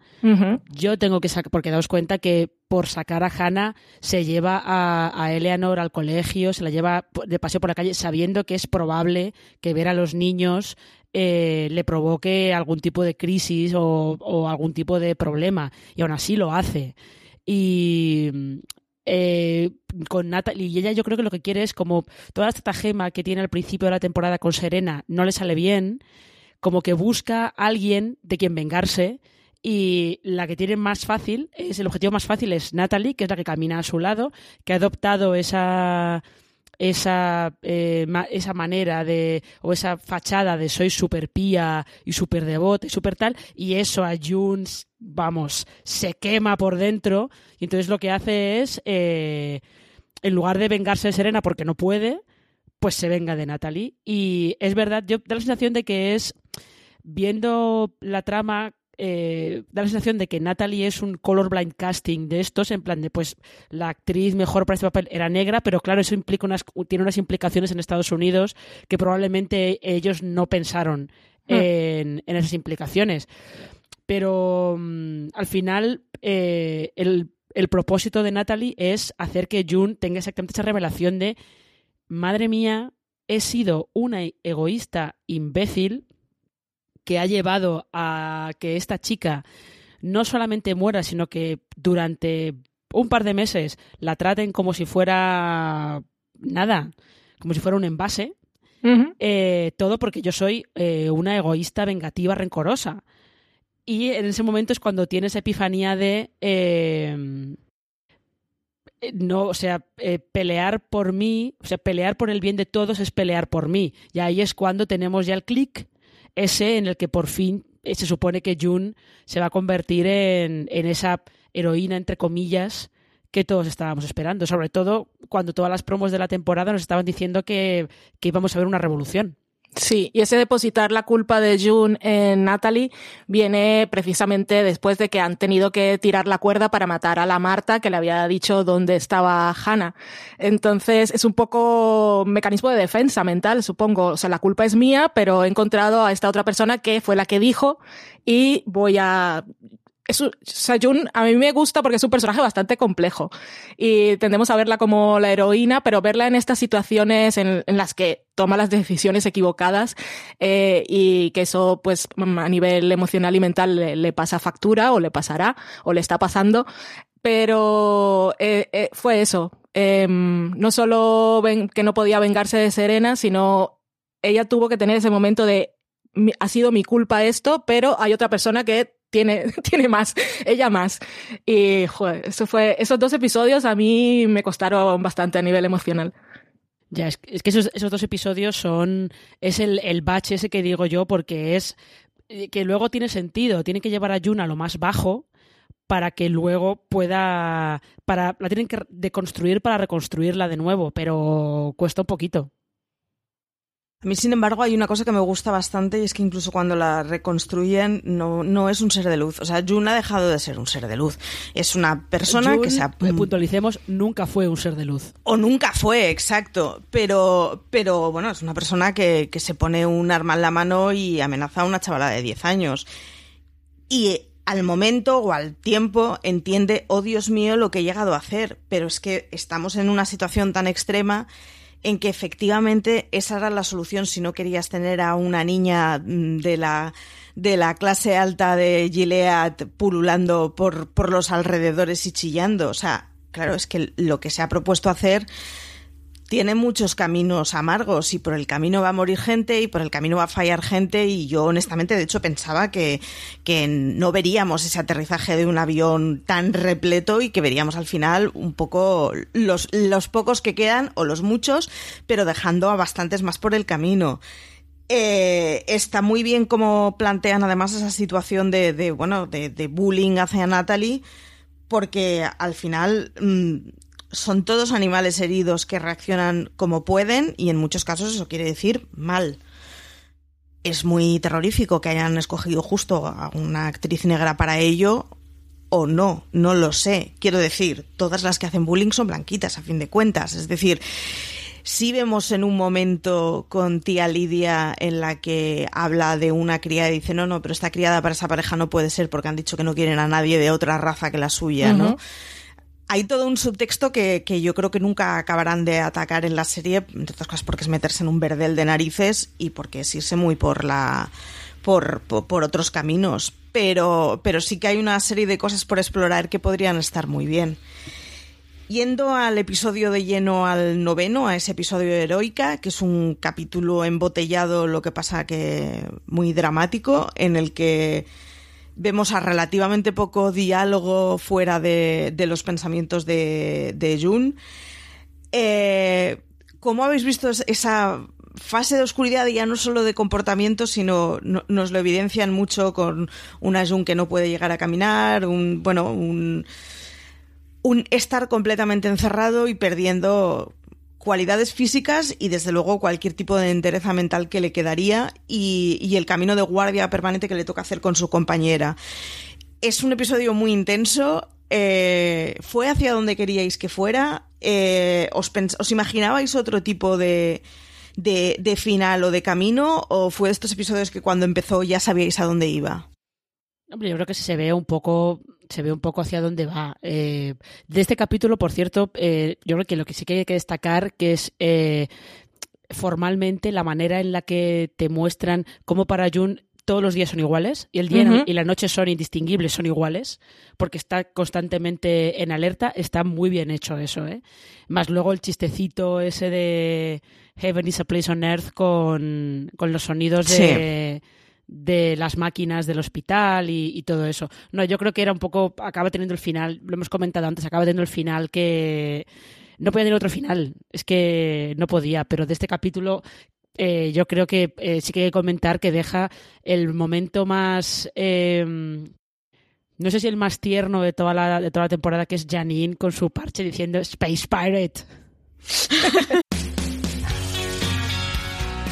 Yo tengo que sacar, porque daos cuenta que por sacar a Hannah se lleva a, Eleanor al colegio, se la lleva de paseo por la calle sabiendo que es probable que ver a los niños eh, le provoque algún tipo de crisis o, o, algún tipo de problema. Y aún así lo hace. Y eh, con Natalie y ella yo creo que lo que quiere es como toda esta gema que tiene al principio de la temporada con Serena no le sale bien, como que busca a alguien de quien vengarse y la que tiene más fácil, es el objetivo más fácil es Natalie, que es la que camina a su lado, que ha adoptado esa esa, eh, esa manera de, o esa fachada de soy súper pía y súper devota y súper tal, y eso a Junes, vamos, se quema por dentro, y entonces lo que hace es, eh, en lugar de vengarse de Serena porque no puede, pues se venga de Natalie. Y es verdad, yo da la sensación de que es, viendo la trama eh, da la sensación de que Natalie es un colorblind casting de estos, en plan de, pues, la actriz mejor para este papel era negra, pero claro, eso implica unas, tiene unas implicaciones en Estados Unidos que probablemente ellos no pensaron hmm. en, esas implicaciones. Pero mm, al final, eh, el, el propósito de Natalie es hacer que June tenga exactamente esa revelación de, madre mía, he sido una egoísta imbécil que ha llevado a que esta chica no solamente muera, sino que durante un par de meses la traten como si fuera nada, como si fuera un envase. Eh, todo porque yo soy eh, una egoísta, vengativa, rencorosa. Y en ese momento es cuando tienes epifanía de eh, no, o sea, pelear por mí, o sea, pelear por el bien de todos es pelear por mí. Y ahí es cuando tenemos ya el clic ese en el que por fin se supone que June se va a convertir en, en esa heroína, entre comillas, que todos estábamos esperando, sobre todo cuando todas las promos de la temporada nos estaban diciendo que, que íbamos a ver una revolución. Sí, y ese depositar la culpa de June en Natalie viene precisamente después de que han tenido que tirar la cuerda para matar a la Marta que le había dicho dónde estaba Hannah. Entonces es un poco mecanismo de defensa mental, supongo. O sea, la culpa es mía, pero he encontrado a esta otra persona que fue la que dijo y voy a es a mí me gusta porque es un personaje bastante complejo y tendemos a verla como la heroína, pero verla en estas situaciones en, las que toma las decisiones equivocadas eh, y que eso pues a nivel emocional y mental le, pasa factura o le pasará o le está pasando, pero eh, eh, fue eso. Em, no solo que no podía vengarse de Serena, sino ella tuvo que tener ese momento de ha sido mi culpa esto, pero hay otra persona que tiene, (laughs) tiene más, ella más. Y, joder, eso fue, esos dos episodios a mí me costaron bastante a nivel emocional. Ya, es, que esos, esos, dos episodios son, es el, el bache ese que digo yo, porque es eh, que luego tiene sentido, tiene que llevar a Juna a lo más bajo para que luego pueda, para, la tienen que deconstruir para reconstruirla de nuevo, pero cuesta un poquito. A mí, sin embargo, hay una cosa que me gusta bastante y es que incluso cuando la reconstruyen no, no es un ser de luz. O sea, June ha dejado de ser un ser de luz. Es una persona que se... Ha... Eh, puntualicemos, nunca fue un ser de luz. O nunca fue, exacto. Pero, pero bueno, es una persona que, que se pone un arma en la mano y amenaza a una chavala de 10 años. Y al momento o al tiempo entiende, oh Dios mío, lo que he llegado a hacer. Pero es que estamos en una situación tan extrema en que efectivamente esa era la solución si no querías tener a una niña mm, de la de la clase alta de Gilead pululando por, por los alrededores y chillando. O sea, claro, es que lo que se ha propuesto hacer tiene muchos caminos amargos y por el camino va a morir gente y por el camino va a fallar gente y yo honestamente de hecho pensaba que, que no veríamos ese aterrizaje de un avión tan repleto y que veríamos al final un poco los, los pocos que quedan o los muchos, pero dejando a bastantes más por el camino. Eh, está muy bien como plantean además esa situación de, bueno, de, de, bullying hacia Natalie, porque al final mm, son todos animales heridos que reaccionan como pueden y en muchos casos eso quiere decir mal. Es muy terrorífico que hayan escogido justo a una actriz negra para ello o no, no lo sé. Quiero decir, todas las que hacen bullying son blanquitas a fin de cuentas. Es decir, si vemos en un momento con tía Lidia en la que habla de una criada y dice, no, no, pero esta criada para esa pareja no puede ser porque han dicho que no quieren a nadie de otra raza que la suya, ¿no? Hay todo un subtexto que, yo creo que nunca acabarán de atacar en la serie, entre otras cosas porque es meterse en un verdel de narices y porque es irse muy por la por, otros caminos. Pero, pero sí que hay una serie de cosas por explorar que podrían estar muy bien. Yendo al episodio de lleno al noveno, a ese episodio de Heroica, que es un capítulo embotellado, lo que pasa que muy dramático, en el que vemos a relativamente poco diálogo fuera de, los pensamientos de, de Jun. Eh, ¿Cómo habéis visto esa fase de oscuridad ya no solo de comportamiento, sino nos lo evidencian mucho con una Jun que no puede llegar a caminar, bueno, un, un estar completamente encerrado y perdiendo cualidades físicas y desde luego cualquier tipo de entereza mental que le quedaría y, el camino de guardia permanente que le toca hacer con su compañera. Es un episodio muy intenso. Eh, ¿Fue hacia donde queríais que fuera? Eh, ¿os, ¿os, imaginabais otro tipo de, de, de final o de camino? ¿O fue de estos episodios que cuando empezó ya sabíais a dónde iba? Hombre, yo creo que se ve un poco se ve un poco hacia dónde va. Eh, de este capítulo, por cierto, eh, yo creo que lo que sí que hay que destacar que es eh, formalmente la manera en la que te muestran cómo para Jun todos los días son iguales y el día y la noche son indistinguibles, son iguales, porque está constantemente en alerta, está muy bien hecho eso, ¿eh? Más luego el chistecito ese de Heaven is a place on earth con, los sonidos de, de las máquinas del hospital y, todo eso. No, yo creo que era un poco, acaba teniendo el final, lo hemos comentado antes, acaba teniendo el final que no podía tener otro final, es que no podía, pero de este capítulo eh, yo creo que eh, sí que hay que comentar que deja el momento más... Em, no sé si el más tierno de toda la, de toda la temporada, que es Janine con su parche diciendo Space Pirate. (laughs)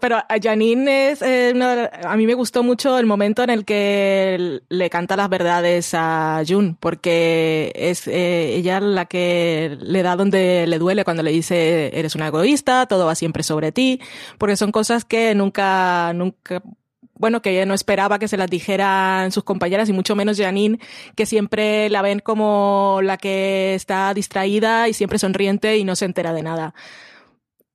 Pero a Janine es eh, a mí me gustó mucho el momento en el que le canta las verdades a Jun, porque es eh, ella la que le da donde le duele cuando le dice eres una egoísta, todo va siempre sobre ti, porque son cosas que nunca, nunca bueno, que ella no esperaba que se las dijeran sus compañeras y mucho menos Janine, que siempre la ven como la que está distraída y siempre sonriente y no se entera de nada.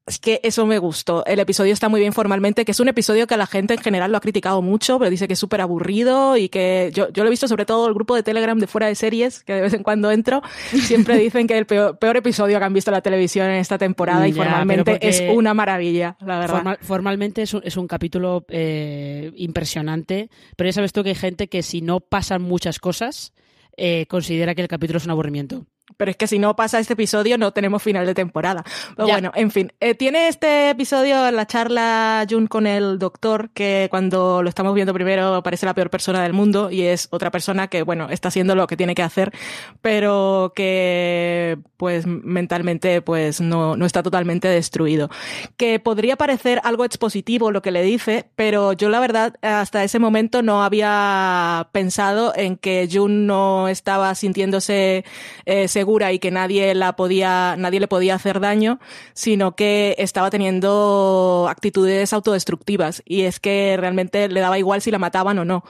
Es que eso me gustó. El episodio está muy bien formalmente, que es un episodio que la gente en general lo ha criticado mucho, pero dice que es súper aburrido y que yo, yo lo he visto sobre todo el grupo de Telegram de fuera de series, que de vez en cuando entro, (laughs) siempre dicen que el peor, episodio que han visto en la televisión en esta temporada y formalmente es una maravilla, la verdad. formalmente es un, es un capítulo eh, impresionante, pero ya sabes tú que hay gente que si no pasan muchas cosas, eh, considera que el capítulo es un aburrimiento. Pero es que si no pasa este episodio no tenemos final de temporada. Pero bueno, en fin. Eh, tiene este episodio la charla Jun con el doctor que cuando lo estamos viendo primero parece la peor persona del mundo y es otra persona que, bueno, está haciendo lo que tiene que hacer, pero que pues mentalmente pues no, no está totalmente destruido. Que podría parecer algo expositivo lo que le dice, pero yo la verdad hasta ese momento no había pensado en que Jun no estaba sintiéndose eh, segura y que nadie la podía, nadie le podía hacer daño, sino que estaba teniendo actitudes autodestructivas y es que realmente le daba igual si la mataban o no.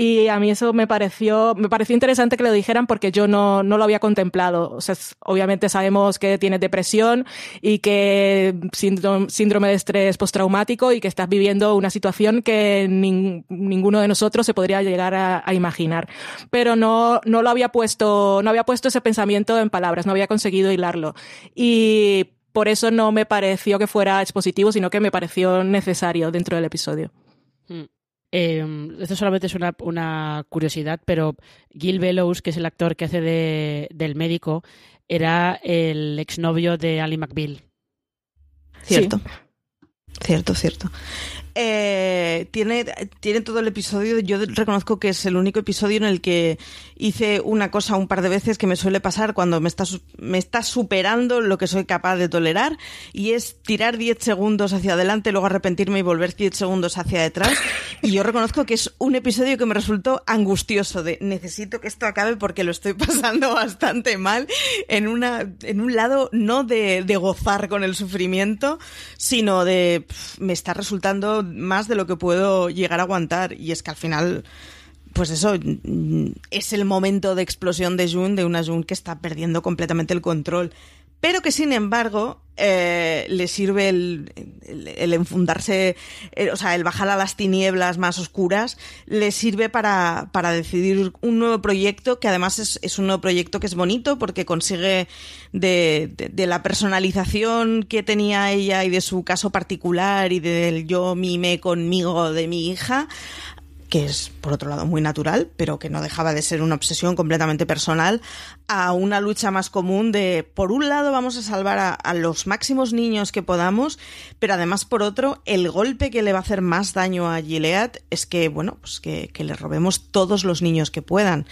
Y a mí eso me pareció, me pareció interesante que lo dijeran porque yo no, no lo había contemplado. O sea, obviamente sabemos que tienes depresión y que síndrome de estrés postraumático y que estás viviendo una situación que ninguno de nosotros se podría llegar a, imaginar. Pero no, no lo había puesto, no había puesto ese pensamiento en palabras, no había conseguido hilarlo. Y por eso no me pareció que fuera expositivo, sino que me pareció necesario dentro del episodio. Hmm. Eh, esto solamente es una, una, curiosidad, pero Gil Bellows, que es el actor que hace de, del médico, era el exnovio de Ali McBeal. Cierto. Cierto, cierto. Eh, tiene, tiene todo el episodio. Yo reconozco que es el único episodio en el que hice una cosa un par de veces que me suele pasar cuando me está, me está superando lo que soy capaz de tolerar y es tirar 10 segundos hacia adelante, luego arrepentirme y volver 10 segundos hacia detrás. Y yo reconozco que es un episodio que me resultó angustioso de necesito que esto acabe porque lo estoy pasando (laughs) bastante mal en, una, en un lado no de, de gozar con el sufrimiento, sino de me está resultando más de lo que puedo llegar a aguantar. Y es que al final, pues eso, es el momento de explosión de Jun, de una Jun que está perdiendo completamente el control pero que sin embargo eh, le sirve el, el, enfundarse, o sea, el bajar a las tinieblas más oscuras, le sirve para, para decidir un nuevo proyecto que además es, es, un nuevo proyecto que es bonito porque consigue de, de, de, la personalización que tenía ella y de su caso particular y del yo mime conmigo de mi hija que es por otro lado muy natural, pero que no dejaba de ser una obsesión completamente personal, a una lucha más común de, por un lado, vamos a salvar a, los máximos niños que podamos, pero además, por otro, el golpe que le va a hacer más daño a Gilead es que, bueno, pues que, que le robemos todos los niños que puedan.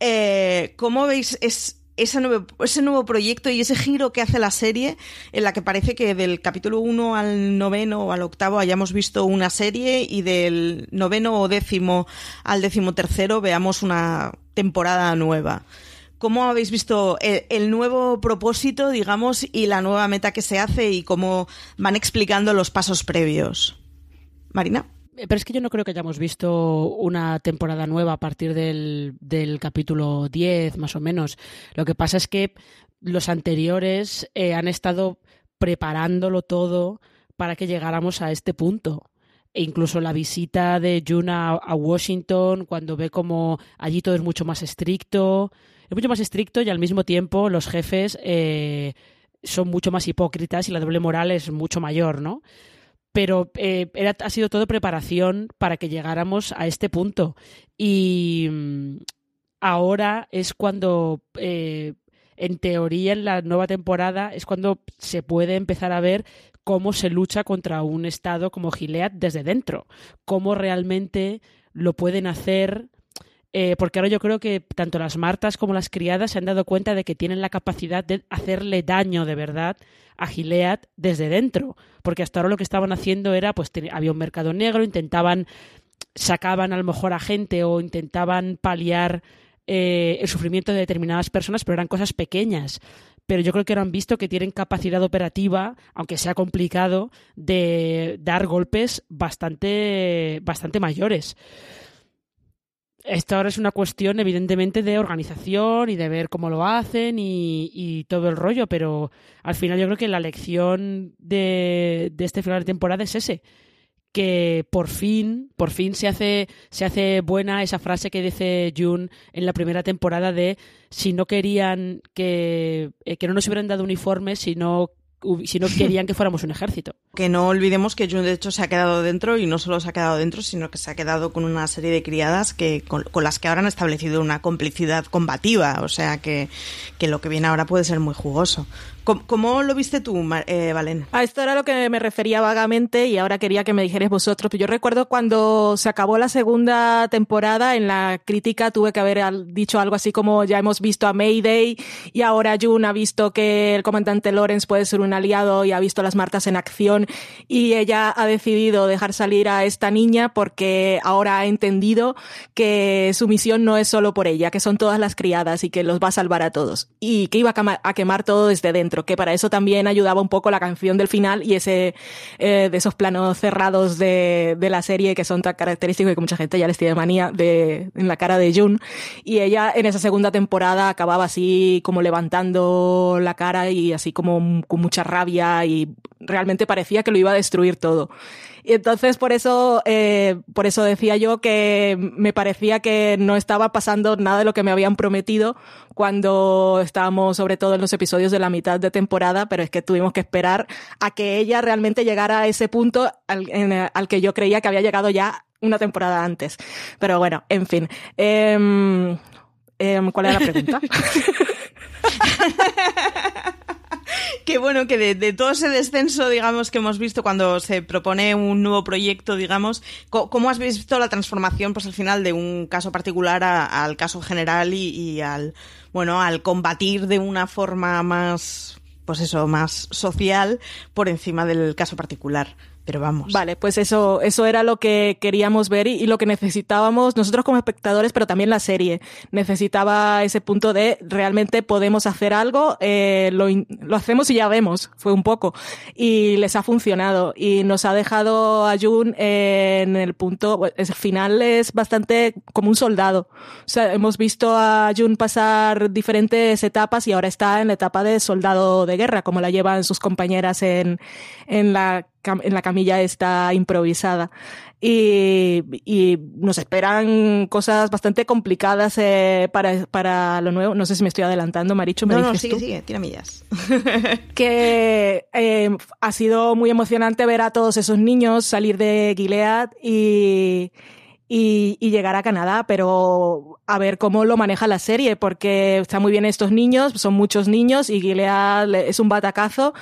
Eh, ¿Cómo veis? Es, ese nuevo, ese nuevo proyecto y ese giro que hace la serie, en la que parece que del capítulo 1 al noveno o al octavo hayamos visto una serie y del noveno o décimo al décimo tercero veamos una temporada nueva. ¿Cómo habéis visto el, el, nuevo propósito, digamos, y la nueva meta que se hace y cómo van explicando los pasos previos? Marina. Pero es que yo no creo que hayamos visto una temporada nueva a partir del, capítulo 10, más o menos. Lo que pasa es que los anteriores eh, han estado preparándolo todo para que llegáramos a este punto. E incluso la visita de June a, a Washington, cuando ve como allí todo es mucho más estricto, es mucho más estricto y al mismo tiempo los jefes eh, son mucho más hipócritas y la doble moral es mucho mayor, ¿no? Pero eh, era, ha sido todo preparación para que llegáramos a este punto. Y mm, ahora es cuando, eh, en teoría, en la nueva temporada, es cuando se puede empezar a ver cómo se lucha contra un estado como Gilead desde dentro, cómo realmente lo pueden hacer. Eh, porque ahora yo creo que tanto las martas como las criadas se han dado cuenta de que tienen la capacidad de hacerle daño de verdad a Gilead desde dentro, porque hasta ahora lo que estaban haciendo era, pues había un mercado negro, intentaban, sacaban a lo mejor a gente o intentaban paliar eh, el sufrimiento de determinadas personas, pero eran cosas pequeñas. Pero yo creo que ahora han visto que tienen capacidad operativa, aunque sea complicado, de dar golpes bastante, bastante mayores esto ahora es una cuestión, evidentemente, de organización y de ver cómo lo hacen y, y, todo el rollo, pero al final yo creo que la lección de, de, este final de temporada es ese. Que por fin, por fin se hace, se hace buena esa frase que dice June en la primera temporada de si no querían que, eh, que no nos hubieran dado uniformes, sino si no querían que fuéramos un ejército. (laughs) Que no olvidemos que June de hecho se ha quedado dentro y no solo se ha quedado dentro, sino que se ha quedado con una serie de criadas que con, con las que ahora han establecido una complicidad combativa, o sea que, que lo que viene ahora puede ser muy jugoso. ¿Cómo, lo viste tú, eh, Valen? A esto era lo que me refería vagamente y ahora quería que me dijerais vosotros. Yo recuerdo cuando se acabó la segunda temporada, en la crítica tuve que haber dicho algo así como ya hemos visto a Mayday y ahora June ha visto que el comandante Lawrence puede ser un aliado y ha visto las martas en acción y ella ha decidido dejar salir a esta niña porque ahora ha entendido que su misión no es solo por ella, que son todas las criadas y que los va a salvar a todos y que iba a quemar todo desde dentro que para eso también ayudaba un poco la canción del final y ese eh, de esos planos cerrados de, de, la serie que son tan característicos y que mucha gente ya les tiene manía de, en la cara de June. Y ella en esa segunda temporada acababa así como levantando la cara y así como con mucha rabia y realmente parecía que lo iba a destruir todo. Y entonces por eso, eh, por eso decía yo que me parecía que no estaba pasando nada de lo que me habían prometido cuando estábamos sobre todo en los episodios de la mitad de temporada, pero es que tuvimos que esperar a que ella realmente llegara a ese punto al, que yo creía que había llegado ya una temporada antes. Pero bueno, en fin. Eh, eh, ¿Cuál era la pregunta? (laughs) (laughs) que bueno, que de, todo ese descenso, digamos, que hemos visto cuando se propone un nuevo proyecto, digamos, ¿cómo has visto la transformación, pues al final, de un caso particular al caso general y, y, al, bueno, al combatir de una forma más, pues eso, más social por encima del caso particular? Pero vamos. Vale, pues eso, eso era lo que queríamos ver y, lo que necesitábamos nosotros como espectadores, pero también la serie. Necesitaba ese punto de realmente podemos hacer algo, eh, lo, lo, hacemos y ya vemos, fue un poco. Y les ha funcionado y nos ha dejado a Jun en el punto, el final es bastante como un soldado. O sea, hemos visto a Jun pasar diferentes etapas y ahora está en la etapa de soldado de guerra, como la llevan sus compañeras en, en la en la camilla está improvisada. Y, y nos esperan cosas bastante complicadas eh, para, para lo nuevo. No sé si me estoy adelantando, Maricho. ¿me no, dices no, sigue, tú? sigue, tira millas. (laughs) que eh, ha sido muy emocionante ver a todos esos niños salir de Gilead y, y, llegar a Canadá, pero a ver cómo lo maneja la serie, porque está muy bien estos niños, son muchos niños y Gilead es un batacazo,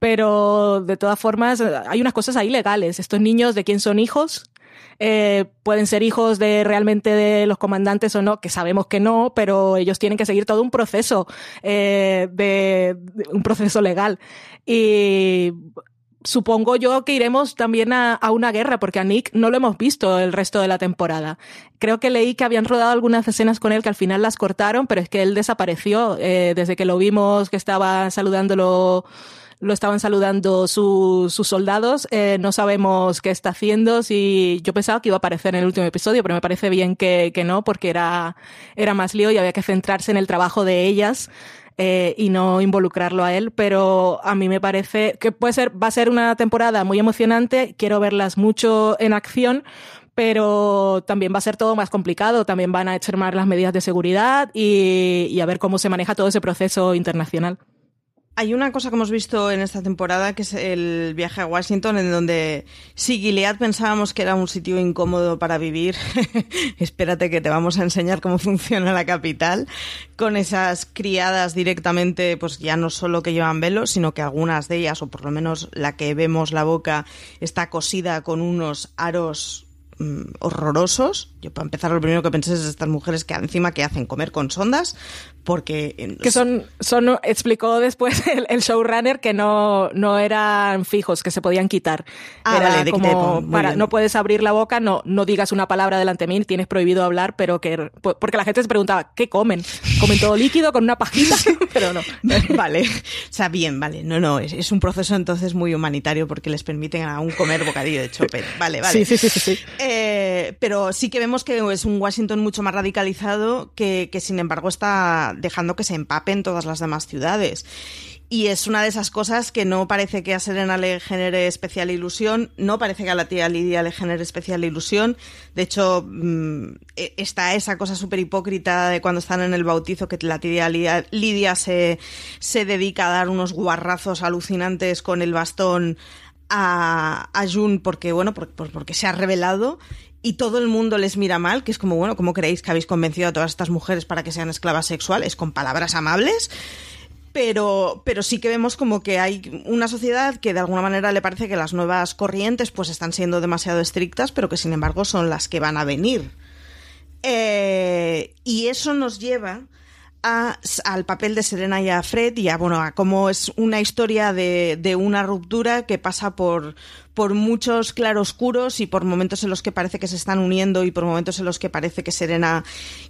pero de todas formas hay unas cosas ahí legales. Estos niños, ¿de quién son hijos? Eh, pueden ser hijos de realmente de los comandantes o no, que sabemos que no, pero ellos tienen que seguir todo un proceso eh, de un proceso legal. Y supongo yo que iremos también a, una guerra, porque a Nick no lo hemos visto el resto de la temporada. Creo que leí que habían rodado algunas escenas con él que al final las cortaron, pero es que él desapareció eh, desde que lo vimos que estaba saludándolo lo estaban saludando su, sus soldados. Eh, no sabemos qué está haciendo. Si yo pensaba que iba a aparecer en el último episodio, pero me parece bien que, que no, porque era, era más lío y había que centrarse en el trabajo de ellas. Eh, y no involucrarlo a él, pero a mí me parece que puede ser, va a ser una temporada muy emocionante, quiero verlas mucho en acción, pero también va a ser todo más complicado, también van a más las medidas de seguridad y, y a ver cómo se maneja todo ese proceso internacional. Hay una cosa que hemos visto en esta temporada que es el viaje a Washington, en donde si Gilead pensábamos que era un sitio incómodo para vivir, (laughs) espérate que te vamos a enseñar cómo (laughs) funciona la capital, con esas criadas directamente, pues ya no solo que llevan velo, sino que algunas de ellas, o por lo menos la que vemos la boca, está cosida con unos aros mmm, horrorosos. Yo para empezar lo primero que pensé es estas mujeres que encima que hacen comer con sondas, porque... Que son, son explicó después (laughs) el, el showrunner que no, no eran fijos, que se podían quitar. Ah, Era vale, de como para, no puedes abrir la boca, no, no digas una palabra delante de mí, tienes prohibido hablar, pero que, porque la gente se preguntaba, ¿qué comen? ¿Comen todo líquido con una pajita? (laughs) (laughs) pero no. vale, o sea, bien, vale, no, no, es, es un proceso entonces muy humanitario porque les permiten aún comer bocadillo de chopper, vale, vale. Sí, sí, sí, sí. sí. Eh, pero sí que vemos que es un Washington mucho más radicalizado que, que, sin embargo, está dejando que se empapen todas las demás ciudades. Y es una de esas cosas que no parece que a Serena le genere especial ilusión, no parece que a la tía Lidia le genere especial ilusión. De hecho, mmm, está esa cosa súper hipócrita de cuando están en el bautizo que la tía Lidia, Lidia se, se dedica a dar unos guarrazos alucinantes con el bastón a, a Jun porque, bueno, por, por, porque se ha revelado y todo el mundo les mira mal, que es como, bueno, ¿cómo creéis que habéis convencido a todas estas mujeres para que sean esclavas sexuales? Con palabras amables. Pero, pero sí que vemos como que hay una sociedad que de alguna manera le parece que las nuevas corrientes pues están siendo demasiado estrictas, pero que sin embargo son las que van a venir. Eh, y eso nos lleva a, al papel de Serena y a Fred y a, bueno, a cómo es una historia de, de una ruptura que pasa por, por muchos claroscuros y por momentos en los que parece que se están uniendo y por momentos en los que parece que Serena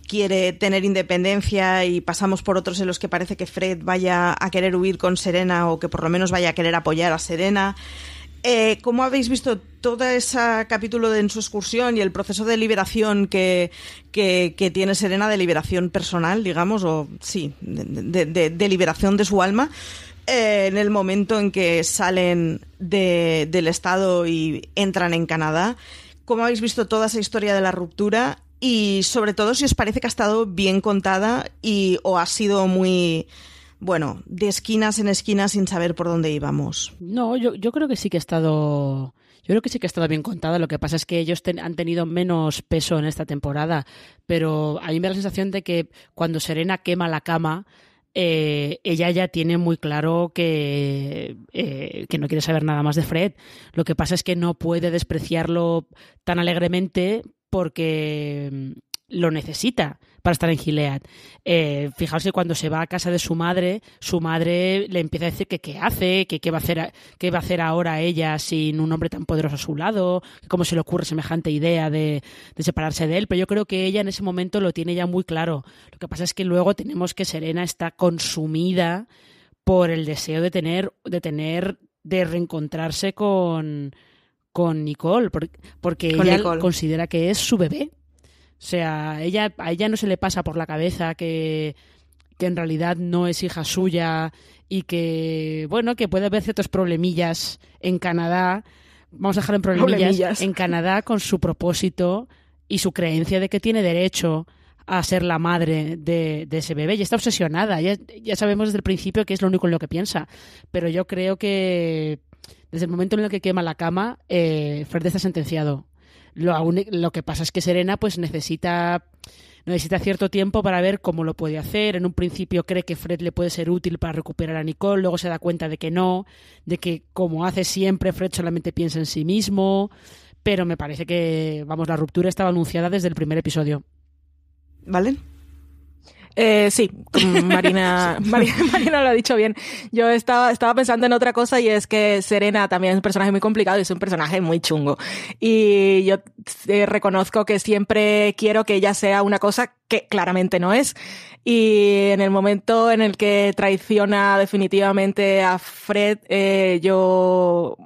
quiere tener independencia y pasamos por otros en los que parece que Fred vaya a querer huir con Serena o que por lo menos vaya a querer apoyar a Serena. Eh, ¿Cómo habéis visto todo ese capítulo de en su excursión y el proceso de liberación que, tiene Serena, de liberación personal, digamos, o sí, de, de, liberación de su alma? Eh, en el momento en que salen de, del Estado y entran en Canadá. ¿Cómo habéis visto toda esa historia de la ruptura? Y sobre todo si os parece que ha estado bien contada y o ha sido muy bueno, de esquinas en esquinas sin saber por dónde íbamos. No, yo, creo que sí que ha estado. Yo creo que sí que ha estado bien contada. Lo que pasa es que ellos han tenido menos peso en esta temporada. Pero a mí me da la sensación de que cuando Serena quema la cama, eh, ella ya tiene muy claro que, eh, que no quiere saber nada más de Fred. Lo que pasa es que no puede despreciarlo tan alegremente porque lo necesita para estar en Gilead. Eh, fijaos que cuando se va a casa de su madre, su madre le empieza a decir que qué hace, que qué va a hacer, qué va a hacer ahora ella sin un hombre tan poderoso a su lado, cómo se le ocurre semejante idea de, de separarse de él. Pero yo creo que ella en ese momento lo tiene ya muy claro. Lo que pasa es que luego tenemos que Serena está consumida por el deseo de tener, de tener, de reencontrarse con, con Nicole, porque, ella considera que es su bebé. O sea, ella, a ella no se le pasa por la cabeza que, que en realidad no es hija suya y que, bueno, que puede haber ciertos problemillas en Canadá, vamos a dejar en problemillas, en Canadá con su propósito y su creencia de que tiene derecho a ser la madre de, ese bebé. Y está obsesionada. Ya, ya, sabemos desde el principio que es lo único en lo que piensa. Pero yo creo que desde el momento en el que quema la cama, eh, Fred está sentenciado. Lo, lo que pasa es que Serena pues necesita necesita cierto tiempo para ver cómo lo puede hacer. En un principio cree que Fred le puede ser útil para recuperar a Nicole, luego se da cuenta de que no, de que como hace siempre, Fred solamente piensa en sí mismo. Pero me parece que, vamos, la ruptura estaba anunciada desde el primer episodio. ¿Vale? Eh, sí, (laughs) Marina, (laughs) Marina, lo ha dicho bien. Yo estaba, estaba pensando en otra cosa y es que Serena también es un personaje muy complicado y es un personaje muy chungo. Y yo eh, reconozco que siempre quiero que ella sea una cosa que claramente no es. Y en el momento en el que traiciona definitivamente a Fred, eh, yo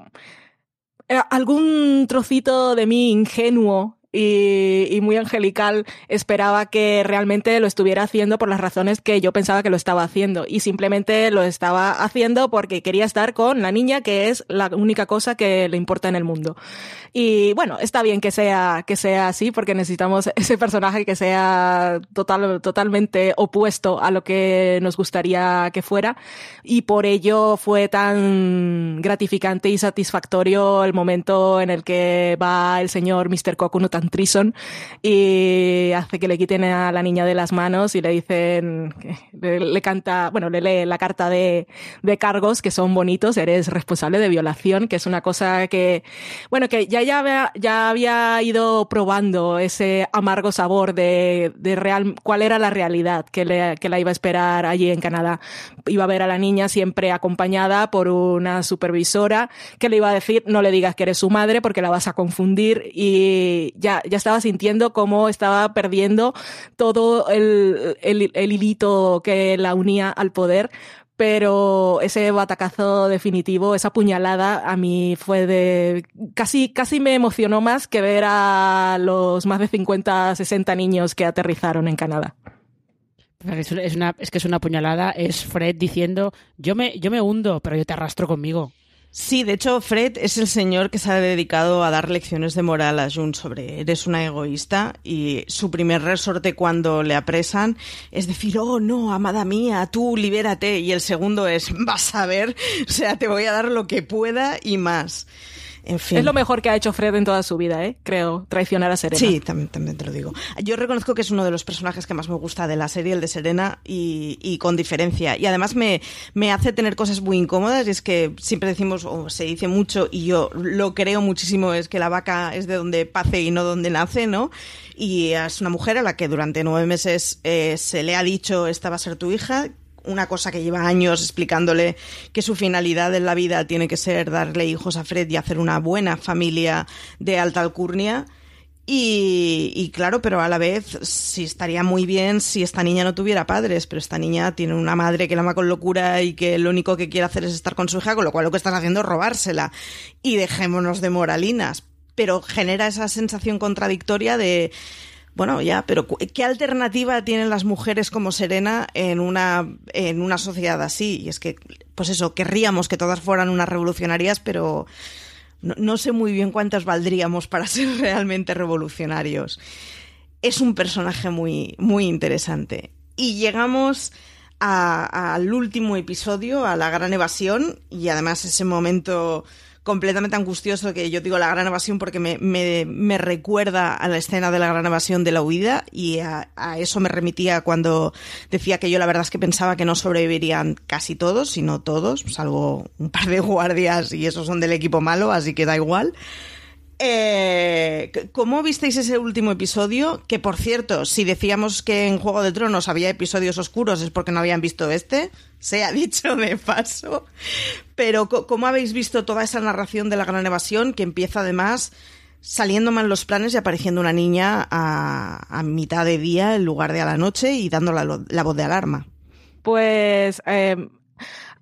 eh, algún trocito de mí ingenuo y, muy angelical esperaba que realmente lo estuviera haciendo por las razones que yo pensaba que lo estaba haciendo y simplemente lo estaba haciendo porque quería estar con la niña que es la única cosa que le importa en el mundo. Y bueno, está bien que sea, que sea así porque necesitamos (laughs) ese personaje que sea total, totalmente opuesto a lo que nos gustaría que fuera y por ello fue tan gratificante y satisfactorio el momento en el que va el señor Mr. Coconut Trison y hace que le quiten a la niña de las manos y le dicen, le, canta, bueno, le lee la carta de, de, cargos que son bonitos, eres responsable de violación, que es una cosa que, bueno, que ya, ya, había, ya había ido probando ese amargo sabor de, de real, cuál era la realidad que, le, que la iba a esperar allí en Canadá. Iba a ver a la niña siempre acompañada por una supervisora que le iba a decir, no le digas que eres su madre porque la vas a confundir y ya ya, estaba sintiendo cómo estaba perdiendo todo el, el, hilito que la unía al poder pero ese batacazo definitivo, esa puñalada, a mí fue de... Casi, casi me emocionó más que ver a los más de 50, 60 niños que aterrizaron en Canadá. Es, una, es que es una puñalada, es Fred diciendo, yo me, yo me hundo, pero yo te arrastro conmigo. Sí, de hecho, Fred es el señor que se ha dedicado a dar lecciones de moral a June sobre eres una egoísta y su primer resorte cuando le apresan es decir, oh no, amada mía, tú libérate y el segundo es vas a ver, o sea, te voy a dar lo que pueda y más. Es lo mejor que ha hecho Fred en toda su vida, ¿eh? creo, traicionar a Serena. Sí, también, también te lo digo. Yo reconozco que es uno de los personajes que más me gusta de la serie, el de Serena, y, con diferencia. Y además me, me, hace tener cosas muy incómodas, y es que siempre decimos, o se dice mucho, y yo lo creo muchísimo, es que la vaca es de donde pace y no donde nace, ¿no? Y es una mujer a la que durante nueve meses eh, se le ha dicho, esta va a ser tu hija, una cosa que lleva años explicándole que su finalidad en la vida tiene que ser darle hijos a Fred y hacer una buena familia de alta alcurnia. Y, claro, pero a la vez sí estaría muy bien si esta niña no tuviera padres, pero esta niña tiene una madre que la ama con locura y que lo único que quiere hacer es estar con su hija, con lo cual lo que están haciendo es robársela. Y dejémonos de moralinas. Pero genera esa sensación contradictoria de bueno, ya, pero ¿qué alternativa tienen las mujeres como Serena en una, en una sociedad así? Y es que, pues eso, querríamos que todas fueran unas revolucionarias, pero no, sé muy bien cuántas valdríamos para ser (laughs) realmente revolucionarios. Es un personaje muy, muy interesante. Y llegamos al último episodio, a la gran evasión, y además ese momento completamente angustioso que yo digo la gran evasión porque me, me, recuerda a la escena de la gran evasión de la huida y a, eso me remitía cuando decía que yo la verdad es que pensaba que no sobrevivirían casi todos, sino todos, salvo un par de guardias y esos son del equipo malo, así que da igual. Eh, ¿Cómo visteis ese último episodio? Que por cierto, si decíamos que en Juego de Tronos había episodios oscuros es porque no habían visto este, se ha (laughs) dicho de paso. Pero ¿cómo habéis visto toda esa narración de la gran evasión que empieza además saliendo mal los planes y apareciendo una niña a, mitad de día en lugar de a la noche y dando la, voz de alarma? Pues eh,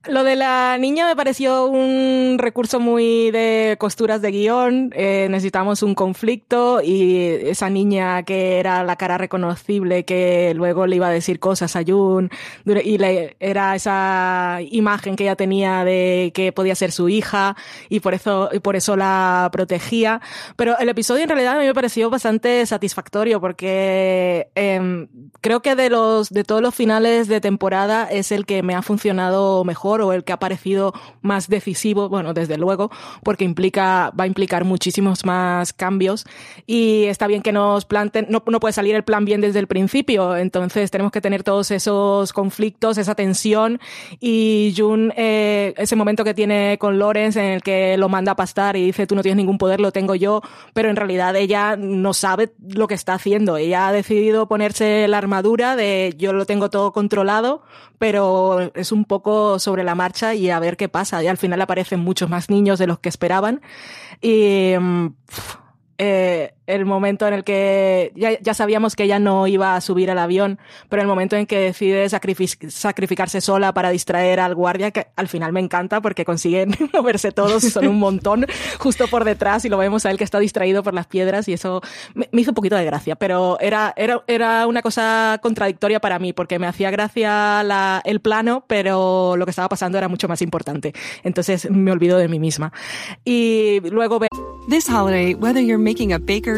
lo de la niña me pareció un recurso muy de costuras de guion. Eh, necesitamos un conflicto y esa niña que era la cara reconocible que luego le iba a decir cosas a Jun y era esa imagen que ella tenía de que podía ser su hija y por eso, por eso la protegía. Pero el episodio en realidad me pareció bastante satisfactorio porque eh, creo que de los de todos los finales de temporada es el que me ha funcionado mejor o el que ha parecido más decisivo, bueno, desde luego, porque implica, va a implicar muchísimos más cambios. Y está bien que nos planten, no, no puede salir el plan bien desde el principio, entonces tenemos que tener todos esos conflictos, esa tensión. Y Jun, eh, ese momento que tiene con Lawrence en el que lo manda a pastar y dice tú no tienes ningún poder, lo tengo yo, pero en realidad ella no sabe lo que está haciendo, ella ha decidido ponerse la armadura de yo lo tengo todo controlado, pero es un poco sobre la marcha y a ver qué pasa. Y al final aparecen muchos más niños de los que esperaban. Y mm, eh, el momento en el que ya, sabíamos que ella no iba a subir al avión, pero el momento en que decide sacrificarse sola para distraer al guardia, que al final me encanta porque consiguen (laughs) moverse todos, son un montón justo por detrás y lo vemos a él que está distraído por las piedras y eso me, hizo un poquito de gracia, pero era, era, era una cosa contradictoria para mí porque me hacía gracia la, el plano, pero lo que estaba pasando era mucho más importante. Entonces me olvido de mí misma. Y luego... This holiday, whether you're making a baker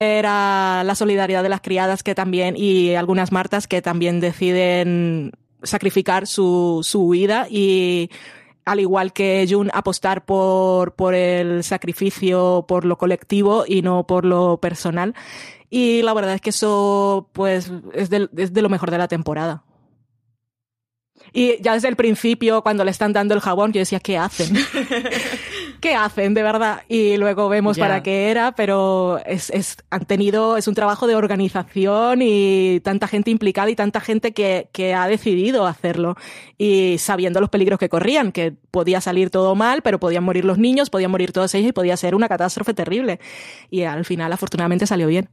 era la solidaridad de las criadas que también, y algunas martas que también deciden sacrificar su, su huida y al igual que Jun, apostar por, por el sacrificio, por lo colectivo y no por lo personal. Y la verdad es que eso, pues, es de, es de lo mejor de la temporada. Y ya desde el principio, cuando le están dando el jabón, yo decía, ¿qué hacen? (laughs) ¿Qué hacen, de verdad? Y luego vemos para qué era, pero es, es, han tenido, es un trabajo de organización y tanta gente implicada y tanta gente que, que ha decidido hacerlo. Y sabiendo los peligros que corrían, que podía salir todo mal, pero podían morir los niños, podían morir todos ellos y podía ser una catástrofe terrible. Y al final, afortunadamente, salió bien.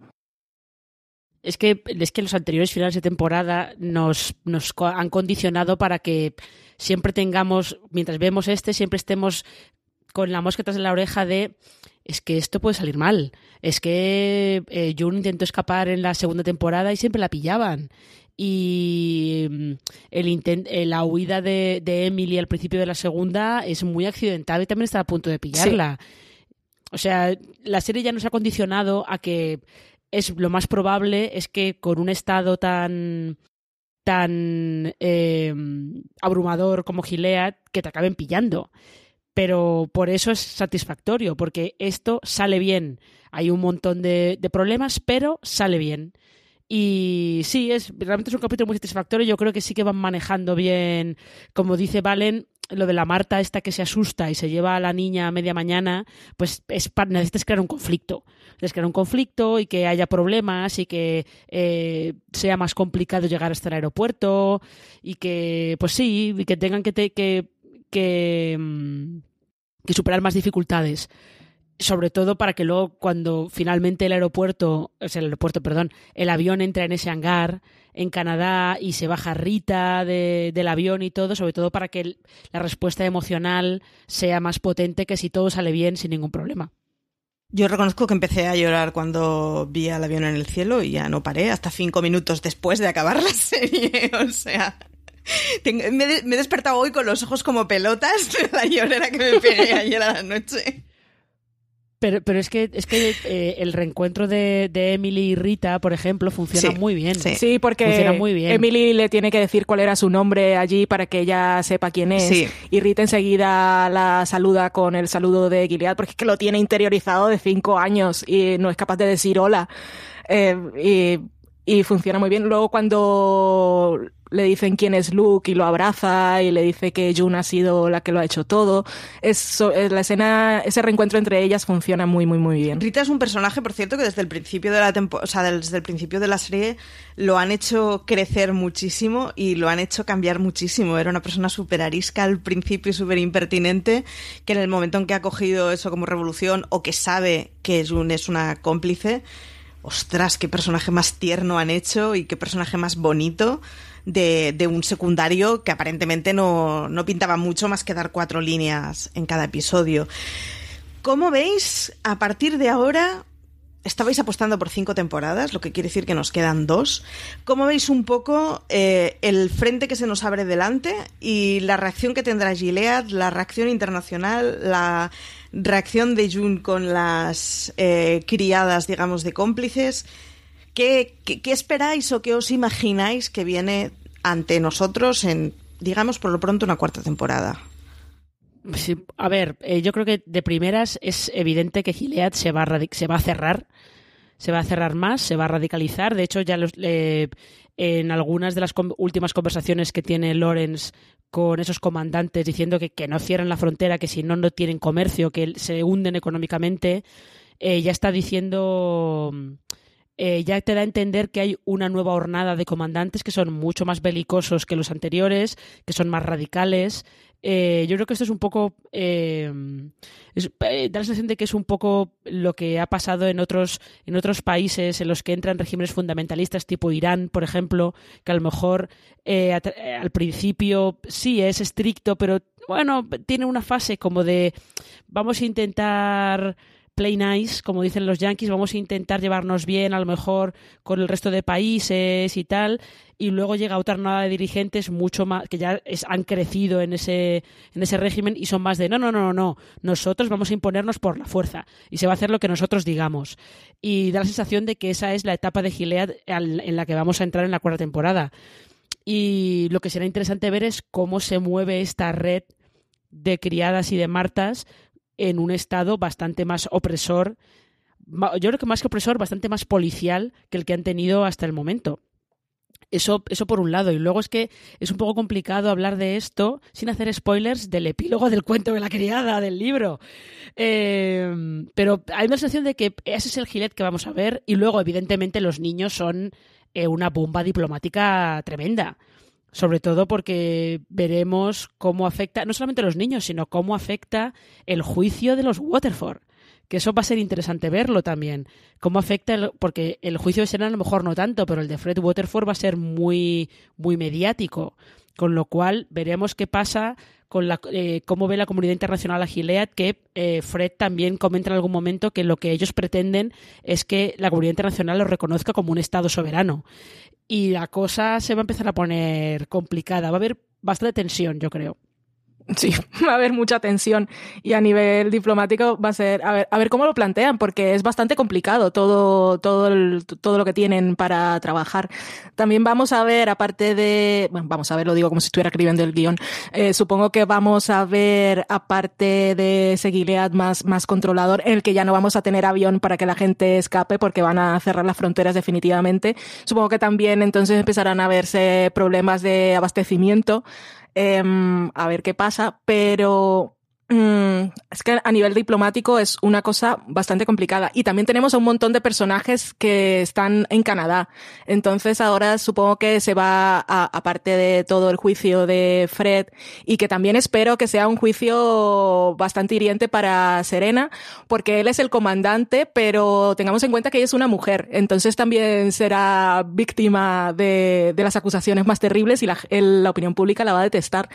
Es que, es que los anteriores finales de temporada nos, nos han condicionado para que siempre tengamos, mientras vemos este, siempre estemos con la mosca tras la oreja de es que esto puede salir mal. Es que eh, June intentó escapar en la segunda temporada y siempre la pillaban. Y mm, el eh, la huida de, de, Emily al principio de la segunda es muy accidental y también está a punto de pillarla. O sea, la serie ya nos ha condicionado a que es lo más probable es que con un estado tan tan eh, abrumador como Gilead que te acaben pillando. Pero por eso es satisfactorio, porque esto sale bien. Hay un montón de, de problemas, pero sale bien. Y sí, es realmente es un capítulo muy satisfactorio. Yo creo que sí que van manejando bien, como dice Valen, lo de la Marta esta que se asusta y se lleva a la niña a media mañana, pues es necesitas crear un conflicto. Necesitas crear un conflicto y que haya problemas y que eh, sea más complicado llegar hasta el aeropuerto y que, pues sí, y que tengan que, que, que, mm, que superar más dificultades. Sobre todo para que luego cuando finalmente el aeropuerto, o sea, el aeropuerto, perdón, el avión entra en ese hangar en Canadá y se baja Rita del avión y todo, sobre todo para que la respuesta emocional sea más potente que si todo sale bien sin ningún problema. Yo reconozco que empecé a llorar cuando vi al avión en el cielo y ya no paré hasta cinco minutos después de acabar la (laughs) serie. O sea, me, he despertado hoy con los ojos como pelotas de (laughs) la llorera que me pegué ayer a la noche. Pero, pero es que, es que eh, el reencuentro de, Emily y Rita, por ejemplo, funciona muy bien. Sí. porque muy bien. Emily le tiene que decir cuál era su nombre allí para que ella sepa quién es. Y Rita enseguida la saluda con el saludo de Gilead, porque es que lo tiene interiorizado de cinco años y no es capaz de decir hola. Eh, y, y funciona muy bien. Luego cuando le dicen quién es Luke y lo abraza y le dice que June ha sido la que lo ha hecho todo. Eso, eh, la escena, ese reencuentro entre ellas funciona muy, muy, muy bien. Rita es un personaje, por cierto, que desde el principio de la temporada, o sea, desde el principio de la serie lo han hecho crecer muchísimo y lo han hecho cambiar muchísimo. Era una persona súper arisca al principio y súper impertinente, que en el momento en que ha cogido eso como revolución o que sabe que June es una cómplice, ostras, qué personaje más tierno han hecho y qué personaje más bonito de, un secundario que aparentemente no, no pintaba mucho más que dar cuatro líneas en cada episodio. ¿Cómo veis a partir de ahora estabais apostando por cinco temporadas, lo que quiere decir que nos quedan dos. ¿Cómo veis un poco eh, el frente que se nos abre delante y la reacción que tendrá Gilead, la reacción internacional, la reacción de June con las eh, criadas, digamos, de cómplices? ¿Qué, esperáis o qué os imagináis que viene ante nosotros en, digamos, por lo pronto, una cuarta temporada? a ver, eh, yo creo que de primeras es evidente que Gilead se va, a cerrar, se va a cerrar más, se va a radicalizar. De hecho, ya en algunas de las últimas conversaciones que tiene Lawrence con esos comandantes diciendo que, que no cierren la frontera, que si no, no tienen comercio, que se hunden económicamente, eh, ya está diciendo eh, ya te da a entender que hay una nueva hornada de comandantes que son mucho más belicosos que los anteriores, que son más radicales. Eh, yo creo que esto es un poco. Eh, da la sensación de que es un poco lo que ha pasado en otros, en otros países en los que entran regímenes fundamentalistas, tipo Irán, por ejemplo, que a lo mejor al principio sí es estricto, pero bueno, tiene una fase como de vamos a intentar play nice, como dicen los yankees, vamos a intentar llevarnos bien a lo mejor con el resto de países y tal, y luego llega otra nueva de dirigentes mucho más que ya han crecido en ese en ese régimen y son más de no, no, no, no, no, nosotros vamos a imponernos por la fuerza y se va a hacer lo que nosotros digamos. Y da la sensación de que esa es la etapa de Gilead en la que vamos a entrar en la cuarta temporada. Y lo que será interesante ver es cómo se mueve esta red de criadas y de martas en un estado bastante más opresor, yo creo que más que opresor, bastante más policial que el que han tenido hasta el momento. Eso, eso por un lado. Y luego es que es un poco complicado hablar de esto sin hacer spoilers del epílogo del cuento de la criada, del libro. Eh, pero hay una sensación de que ese es el gilet que vamos a ver. Y luego, evidentemente, los niños son eh, una bomba diplomática tremenda sobre todo porque veremos cómo afecta, no solamente a los niños, sino cómo afecta el juicio de los Waterford. Que eso va a ser interesante verlo también. Cómo afecta, porque el juicio de Sena a lo mejor no tanto, pero el de Fred Waterford va a ser muy, muy mediático. Con lo cual veremos qué pasa con la, eh, cómo ve la comunidad internacional a Gilead, que eh, Fred también comenta en algún momento que lo que ellos pretenden es que la comunidad internacional lo reconozca como un Estado soberano y la cosa se va a empezar a poner complicada. Va a haber bastante tensión, yo creo. Sí, (laughs) va a haber mucha tensión y a nivel diplomático va a ser a ver, a ver cómo lo plantean porque es bastante complicado todo todo todo lo que tienen para trabajar. También vamos a ver aparte de bueno, vamos a ver lo digo como si estuviera escribiendo el guion. Eh, supongo que vamos a ver aparte de ese Gilead más más controlador el que ya no vamos a tener avión para que la gente escape porque van a cerrar las fronteras definitivamente. Supongo que también entonces empezarán a verse problemas de abastecimiento Em, a ver qué pasa, pero es que a nivel diplomático es una cosa bastante complicada. Y también tenemos a un montón de personajes que están en Canadá. Entonces ahora supongo que se va, a, aparte de todo el juicio de Fred, y que también espero que sea un juicio bastante hiriente para Serena, porque él es el comandante, pero tengamos en cuenta que ella es una mujer. Entonces también será víctima de, de las acusaciones más terribles y la, la opinión pública la va a detestar.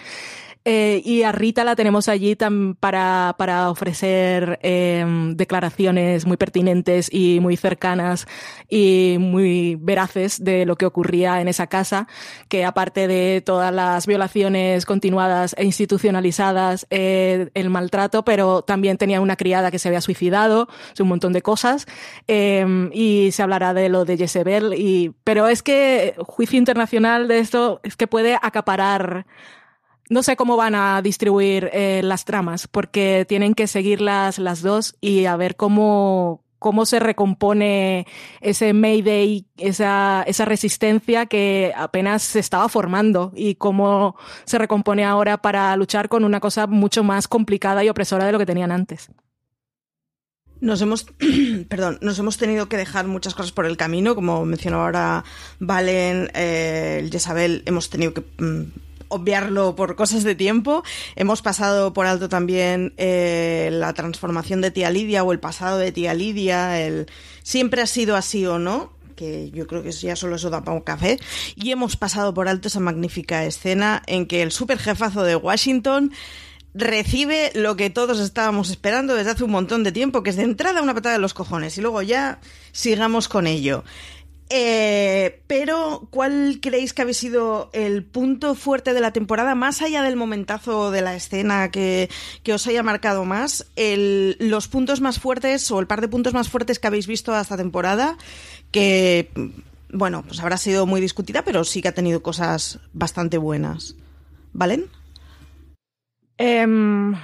Eh, y a Rita la tenemos allí para, para ofrecer eh, declaraciones muy pertinentes y muy cercanas y muy veraces de lo que ocurría en esa casa, que aparte de todas las violaciones continuadas e institucionalizadas, eh, el maltrato, pero también tenía una criada que se había suicidado, un montón de cosas, eh, y se hablará de lo de Jezebel, y, pero es que juicio internacional de esto es que puede acaparar no sé cómo van a distribuir eh, las tramas, porque tienen que seguirlas las dos y a ver cómo, cómo se recompone ese Mayday, esa, esa resistencia que apenas se estaba formando y cómo se recompone ahora para luchar con una cosa mucho más complicada y opresora de lo que tenían antes. Nos hemos, (clears throat) perdón, nos hemos tenido que dejar muchas cosas por el camino, como mencionó ahora Valen, eh, el Jezabel, hemos tenido que mm, obviarlo por cosas de tiempo. Hemos pasado por alto también eh, la transformación de tía Lidia o el pasado de tía Lidia, el siempre ha sido así o no, que yo creo que ya solo eso da para un café. Y hemos pasado por alto esa magnífica escena en que el superjefazo de Washington recibe lo que todos estábamos esperando desde hace un montón de tiempo, que es de entrada una patada de los cojones y luego ya sigamos con ello. Eh, pero, ¿cuál creéis que habéis sido el punto fuerte de la temporada, más allá del momentazo de la escena que, os haya marcado más? los puntos más fuertes o el par de puntos más fuertes que habéis visto esta temporada, que, bueno, pues habrá sido muy discutida, pero sí que ha tenido cosas bastante buenas. ¿Valen? Em,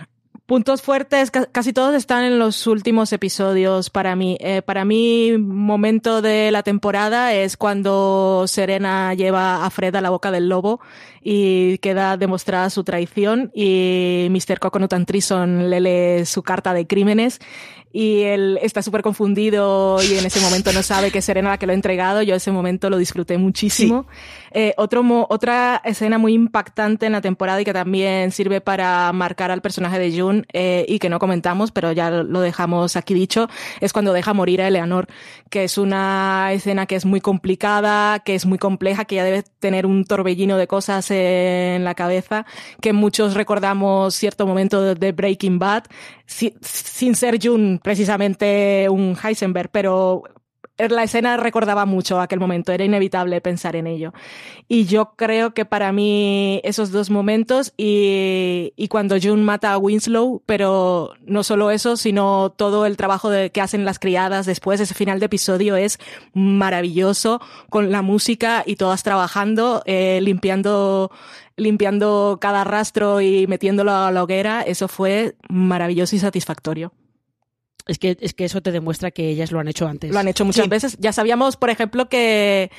Puntos fuertes, casi todos están en los últimos episodios para mí. Eh, para mí, momento de la temporada es cuando Serena lleva a Fred a la boca del lobo y queda demostrada su traición y Mr. Coconut and Trison le lee su carta de crímenes y él está súper confundido y en ese momento no sabe que es Serena la que lo ha entregado. Yo ese momento lo disfruté muchísimo. Eh, otro otra escena muy impactante en la temporada y que también sirve para marcar al personaje de June eh, y que no comentamos, pero ya lo dejamos aquí dicho, es cuando deja morir a Eleanor, que es una escena que es muy complicada, que es muy compleja, que ya debe tener un torbellino de cosas en la cabeza, que muchos recordamos cierto momento de Breaking Bad, sin ser June precisamente un Heisenberg, pero la escena recordaba mucho aquel momento, era inevitable pensar en ello. Y yo creo que para mí esos dos momentos y, y cuando June mata a Winslow, pero no solo eso, sino todo el trabajo de, que hacen las criadas después, ese final de episodio es maravilloso con la música y todas trabajando, eh, limpiando limpiando cada rastro y metiéndolo a la hoguera, eso fue maravilloso y satisfactorio. Es que, es que eso te demuestra que ellas lo han hecho antes. Lo han hecho muchas veces. Ya sabíamos, por ejemplo, que,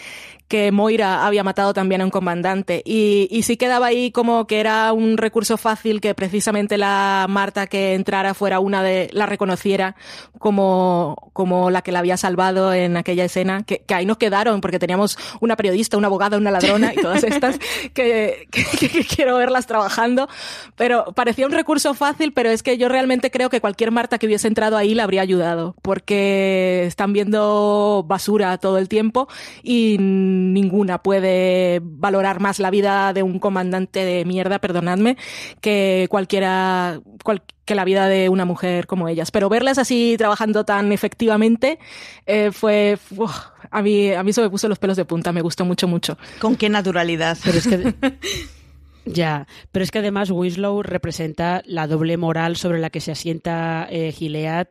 que Moira había matado también a un comandante. Y, y sí quedaba ahí como que era un recurso fácil que precisamente la Marta que entrara fuera una de, la reconociera como, como la que la había salvado en aquella escena, que, ahí nos quedaron porque teníamos una periodista, una abogada, una ladrona y todas estas que, que, que, quiero verlas trabajando. Pero parecía un recurso fácil, pero es que yo realmente creo que cualquier Marta que hubiese entrado ahí la habría ayudado porque están viendo basura todo el tiempo y ninguna puede valorar más la vida de un comandante de mierda, perdonadme, que cualquiera, que la vida de una mujer como ellas. Pero verlas así trabajando tan efectivamente eh, fue, a mí, a mí eso me puso los pelos de punta, me gustó mucho, mucho. Con qué naturalidad. Pero es que (laughs) Ya, pero es que además Winslow representa la doble moral sobre la que se asienta eh, Gilead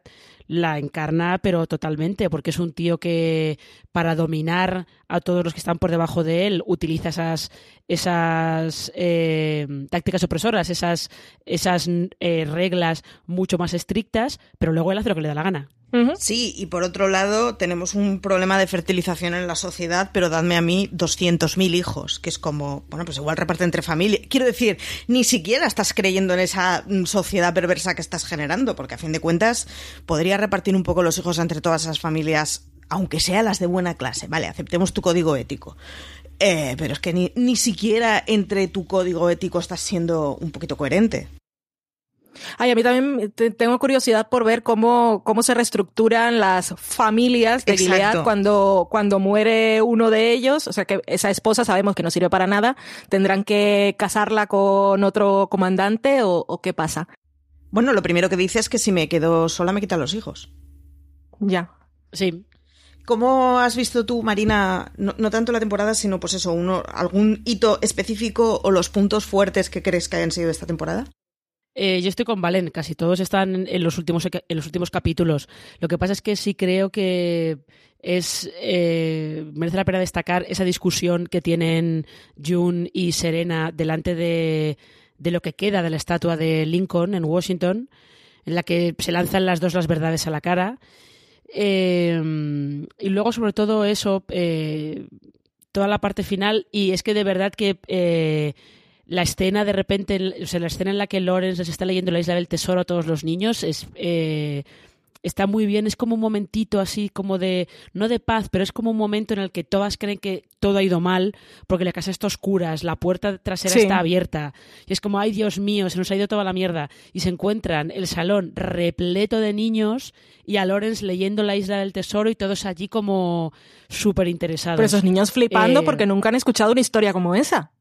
la encarna, pero totalmente, porque es un tío que para dominar a todos los que están por debajo de él utiliza esas, esas eh, tácticas opresoras, esas, esas eh, reglas mucho más estrictas, pero luego él hace lo que le da la gana. Sí, y por otro lado tenemos un problema de fertilización en la sociedad, pero dadme a mí 200.000 hijos, que es como, bueno, pues igual reparte entre familias. Quiero decir, ni siquiera estás creyendo en esa mm, sociedad perversa que estás generando, porque a fin de cuentas podría repartir un poco los hijos entre todas esas familias, aunque sean las de buena clase. Vale, aceptemos tu código ético. Eh, pero es que ni, ni siquiera entre tu código ético estás siendo un poquito coherente. Ay, a mí también tengo curiosidad por ver cómo, cómo se reestructuran las familias de Gilead cuando, cuando muere uno de ellos. O sea, que esa esposa sabemos que no sirve para nada. ¿Tendrán que casarla con otro comandante o, o qué pasa? Bueno, lo primero que dice es que si me quedo sola me quitan los hijos. Ya. Sí. ¿Cómo has visto tú, Marina, no, tanto la temporada, sino pues eso, uno, algún hito específico o los puntos fuertes que crees que hayan sido esta temporada? Eh, yo estoy con Valen, casi todos están en los últimos en los últimos capítulos. Lo que pasa es que sí creo que es eh, merece la pena destacar esa discusión que tienen June y Serena delante de, de lo que queda de la estatua de Lincoln en Washington, en la que se lanzan las dos las verdades a la cara. Eh, y luego, sobre todo, eso, eh, toda la parte final, y es que de verdad que eh, la escena de repente, o sea, la escena en la que Lawrence les está leyendo la isla del tesoro a todos los niños es eh, está muy bien, es como un momentito así como de, no de paz, pero es como un momento en el que todas creen que todo ha ido mal porque la casa está oscura, la puerta trasera sí. está abierta y es como, ay Dios mío, se nos ha ido toda la mierda y se encuentran el salón repleto de niños y a Lawrence leyendo la isla del tesoro y todos allí como súper interesados. Pero esos niños flipando eh, porque nunca han escuchado una historia como esa.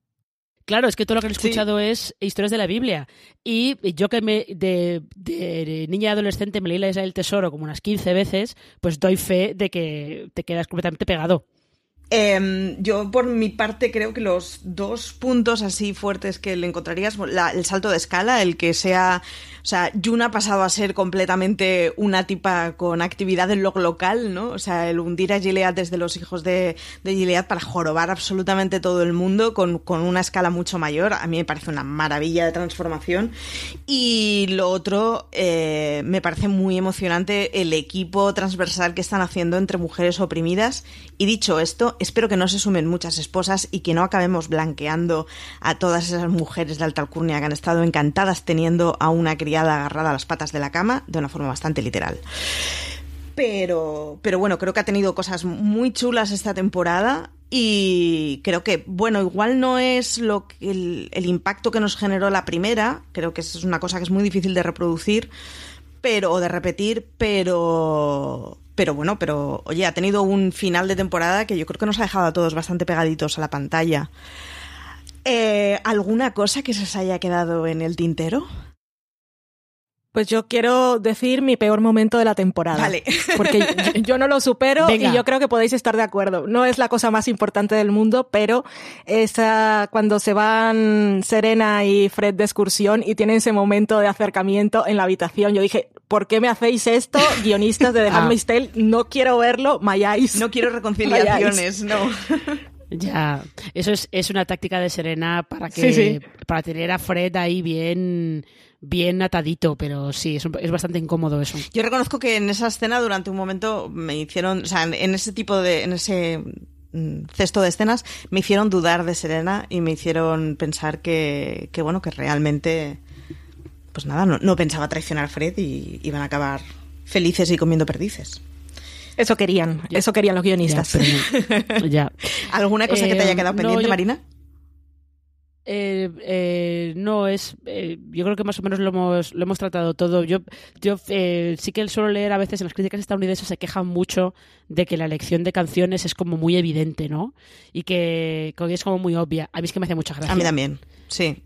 Claro, es que todo lo que han escuchado sí. es historias de la Biblia. Y yo que me de, de niña y adolescente me leí la Isla del Tesoro como unas 15 veces, pues doy fe de que te quedas completamente pegado. Eh, yo, por mi parte, creo que los dos puntos así fuertes que le encontrarías, la, el salto de escala, el que sea. O sea, Jun ha pasado a ser completamente una tipa con actividad en lo local, ¿no? O sea, el hundir a Gilead desde los hijos de, de Gilead para jorobar absolutamente todo el mundo con, con, una escala mucho mayor, a mí me parece una maravilla de transformación. Y lo otro, eh, me parece muy emocionante el equipo transversal que están haciendo entre mujeres oprimidas. Y dicho esto, espero que no se sumen muchas esposas y que no acabemos blanqueando a todas esas mujeres de alta alcurnia que han estado encantadas teniendo a una criada agarrada a las patas de la cama de una forma bastante literal. Pero, pero bueno, creo que ha tenido cosas muy chulas esta temporada y creo que, bueno, igual no es lo el, el impacto que nos generó la primera, creo que es una cosa que es muy difícil de reproducir, pero o de repetir, pero pero bueno, pero oye, ha tenido un final de temporada que yo creo que nos ha dejado a todos bastante pegaditos a la pantalla. Eh, ¿Alguna cosa que se os haya quedado en el tintero? Pues yo quiero decir mi peor momento de la temporada. Vale. (laughs) Porque yo, yo no lo supero Venga. y yo creo que podéis estar de acuerdo. No es la cosa más importante del mundo, pero esa, cuando se van Serena y Fred de excursión y tienen ese momento de acercamiento en la habitación, yo dije, ¿por qué me hacéis esto, (laughs) guionistas de The Handmaid's Tale? No quiero verlo, mayáis. No quiero (laughs) reconciliaciones, no. Ya, eso es, es una táctica de Serena para que sí, sí. para tener a Fred ahí bien bien atadito, pero sí, es, es, bastante incómodo eso. Yo reconozco que en esa escena durante un momento me hicieron, o sea, en, en ese tipo de, en ese mm, cesto de escenas me hicieron dudar de Serena y me hicieron pensar que, que bueno, que realmente, pues nada, no, no pensaba traicionar a Fred y iban a acabar felices y comiendo perdices. Eso querían, ya. eso querían los guionistas. Ya. Pero, ya. (laughs) ¿Alguna cosa eh, que te haya quedado pendiente, no, yo... Marina? Eh, eh, no es eh, yo creo que más o menos lo hemos, lo hemos tratado todo. Yo, yo eh, sí que suelo leer a veces en las críticas estadounidenses se quejan mucho de que la elección de canciones es como muy evidente no y que, que es como muy obvia. A mí es que me hace mucha gracia. A mí también sí.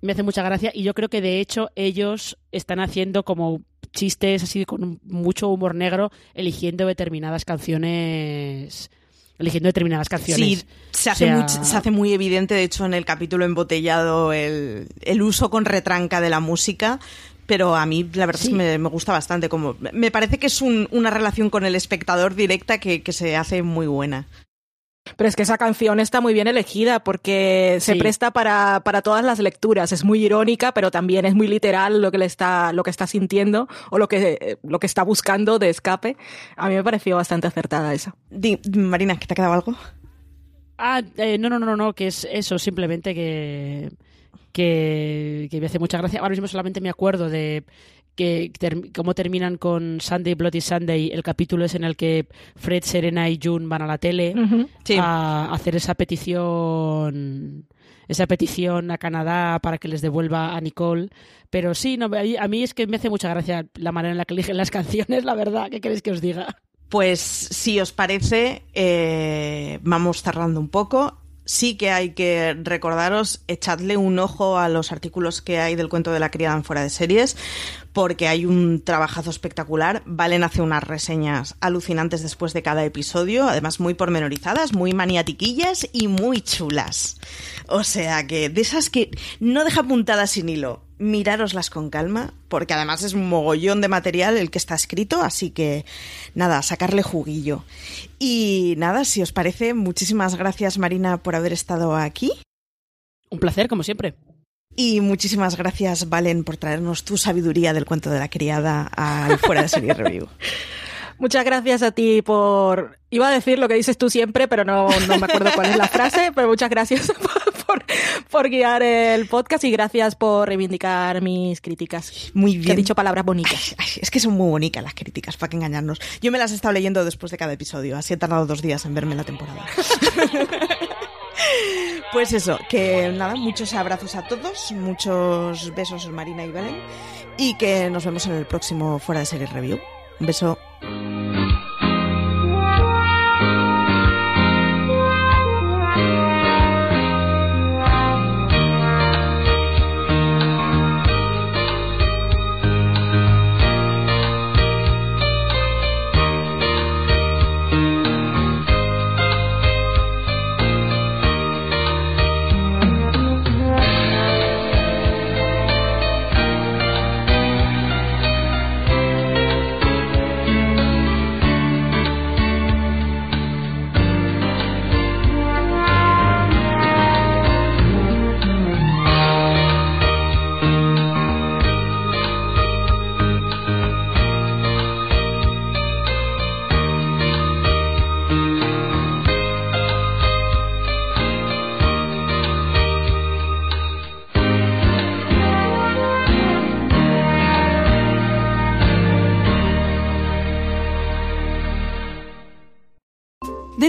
Me hace mucha gracia y yo creo que de hecho ellos están haciendo como chistes así con mucho humor negro eligiendo determinadas canciones eligiendo determinadas canciones. Sí, se hace, o sea... muy, se hace muy evidente, de hecho, en el capítulo embotellado, el, el uso con retranca de la música. Pero a mí la verdad sí. es que me, me, gusta bastante. Como, me parece que es un, una relación con el espectador directa que, que se hace muy buena. Pero es que esa canción está muy bien elegida porque se Sí. presta para, para todas las lecturas. Es muy irónica, pero también es muy literal lo que le está, lo que está sintiendo o lo que, lo que está buscando de escape. A mí me pareció bastante acertada esa. Di- Marina, ¿que te ha quedado algo? Ah, eh, no, no, no, no, no, que es eso, simplemente que, que, que me hace mucha gracia. Ahora mismo solamente me acuerdo de que ter- cómo terminan con Sunday Bloody Sunday. El capítulo es en el que Fred, Serena y June van a la tele Sí. a hacer esa petición esa petición a Canadá para que les devuelva a Nicole. Pero sí, no, a mí- a mí es que me hace mucha gracia la manera en la que eligen las (laughs) canciones, la verdad. ¿Qué queréis que os diga? Pues si os parece, eh, vamos cerrando un poco. Sí que hay que recordaros, echadle un ojo a los artículos que hay del cuento de la criada en fuera de series, porque hay un trabajazo espectacular. Valen hace unas reseñas alucinantes después de cada episodio, además muy pormenorizadas, muy maniatiquillas y muy chulas. O sea que de esas que no deja puntadas sin hilo. Mirároslas con calma, porque además es un mogollón de material el que está escrito, así que nada, sacarle juguillo. Y nada, si os parece, muchísimas gracias Marina por haber estado aquí. Un placer, como siempre. Y muchísimas gracias, Valen, por traernos tu sabiduría del cuento de la criada al Fuera de Serie Review. (laughs) Muchas gracias a ti por... Iba a decir lo que dices tú siempre, pero no, no me acuerdo cuál es la frase, (laughs) pero muchas gracias (laughs) por, por, por guiar el podcast y gracias por reivindicar mis críticas. Muy Que he bien. dicho palabras bonitas. Ay, es que son muy bonitas las críticas, para que engañarnos. Yo me las he estado leyendo después de cada episodio, así he tardado dos días en verme la temporada. Pues eso, que nada, muchos abrazos a todos, muchos besos Marina y Valen, y que nos vemos en el próximo Fuera de Serie Review. Un beso.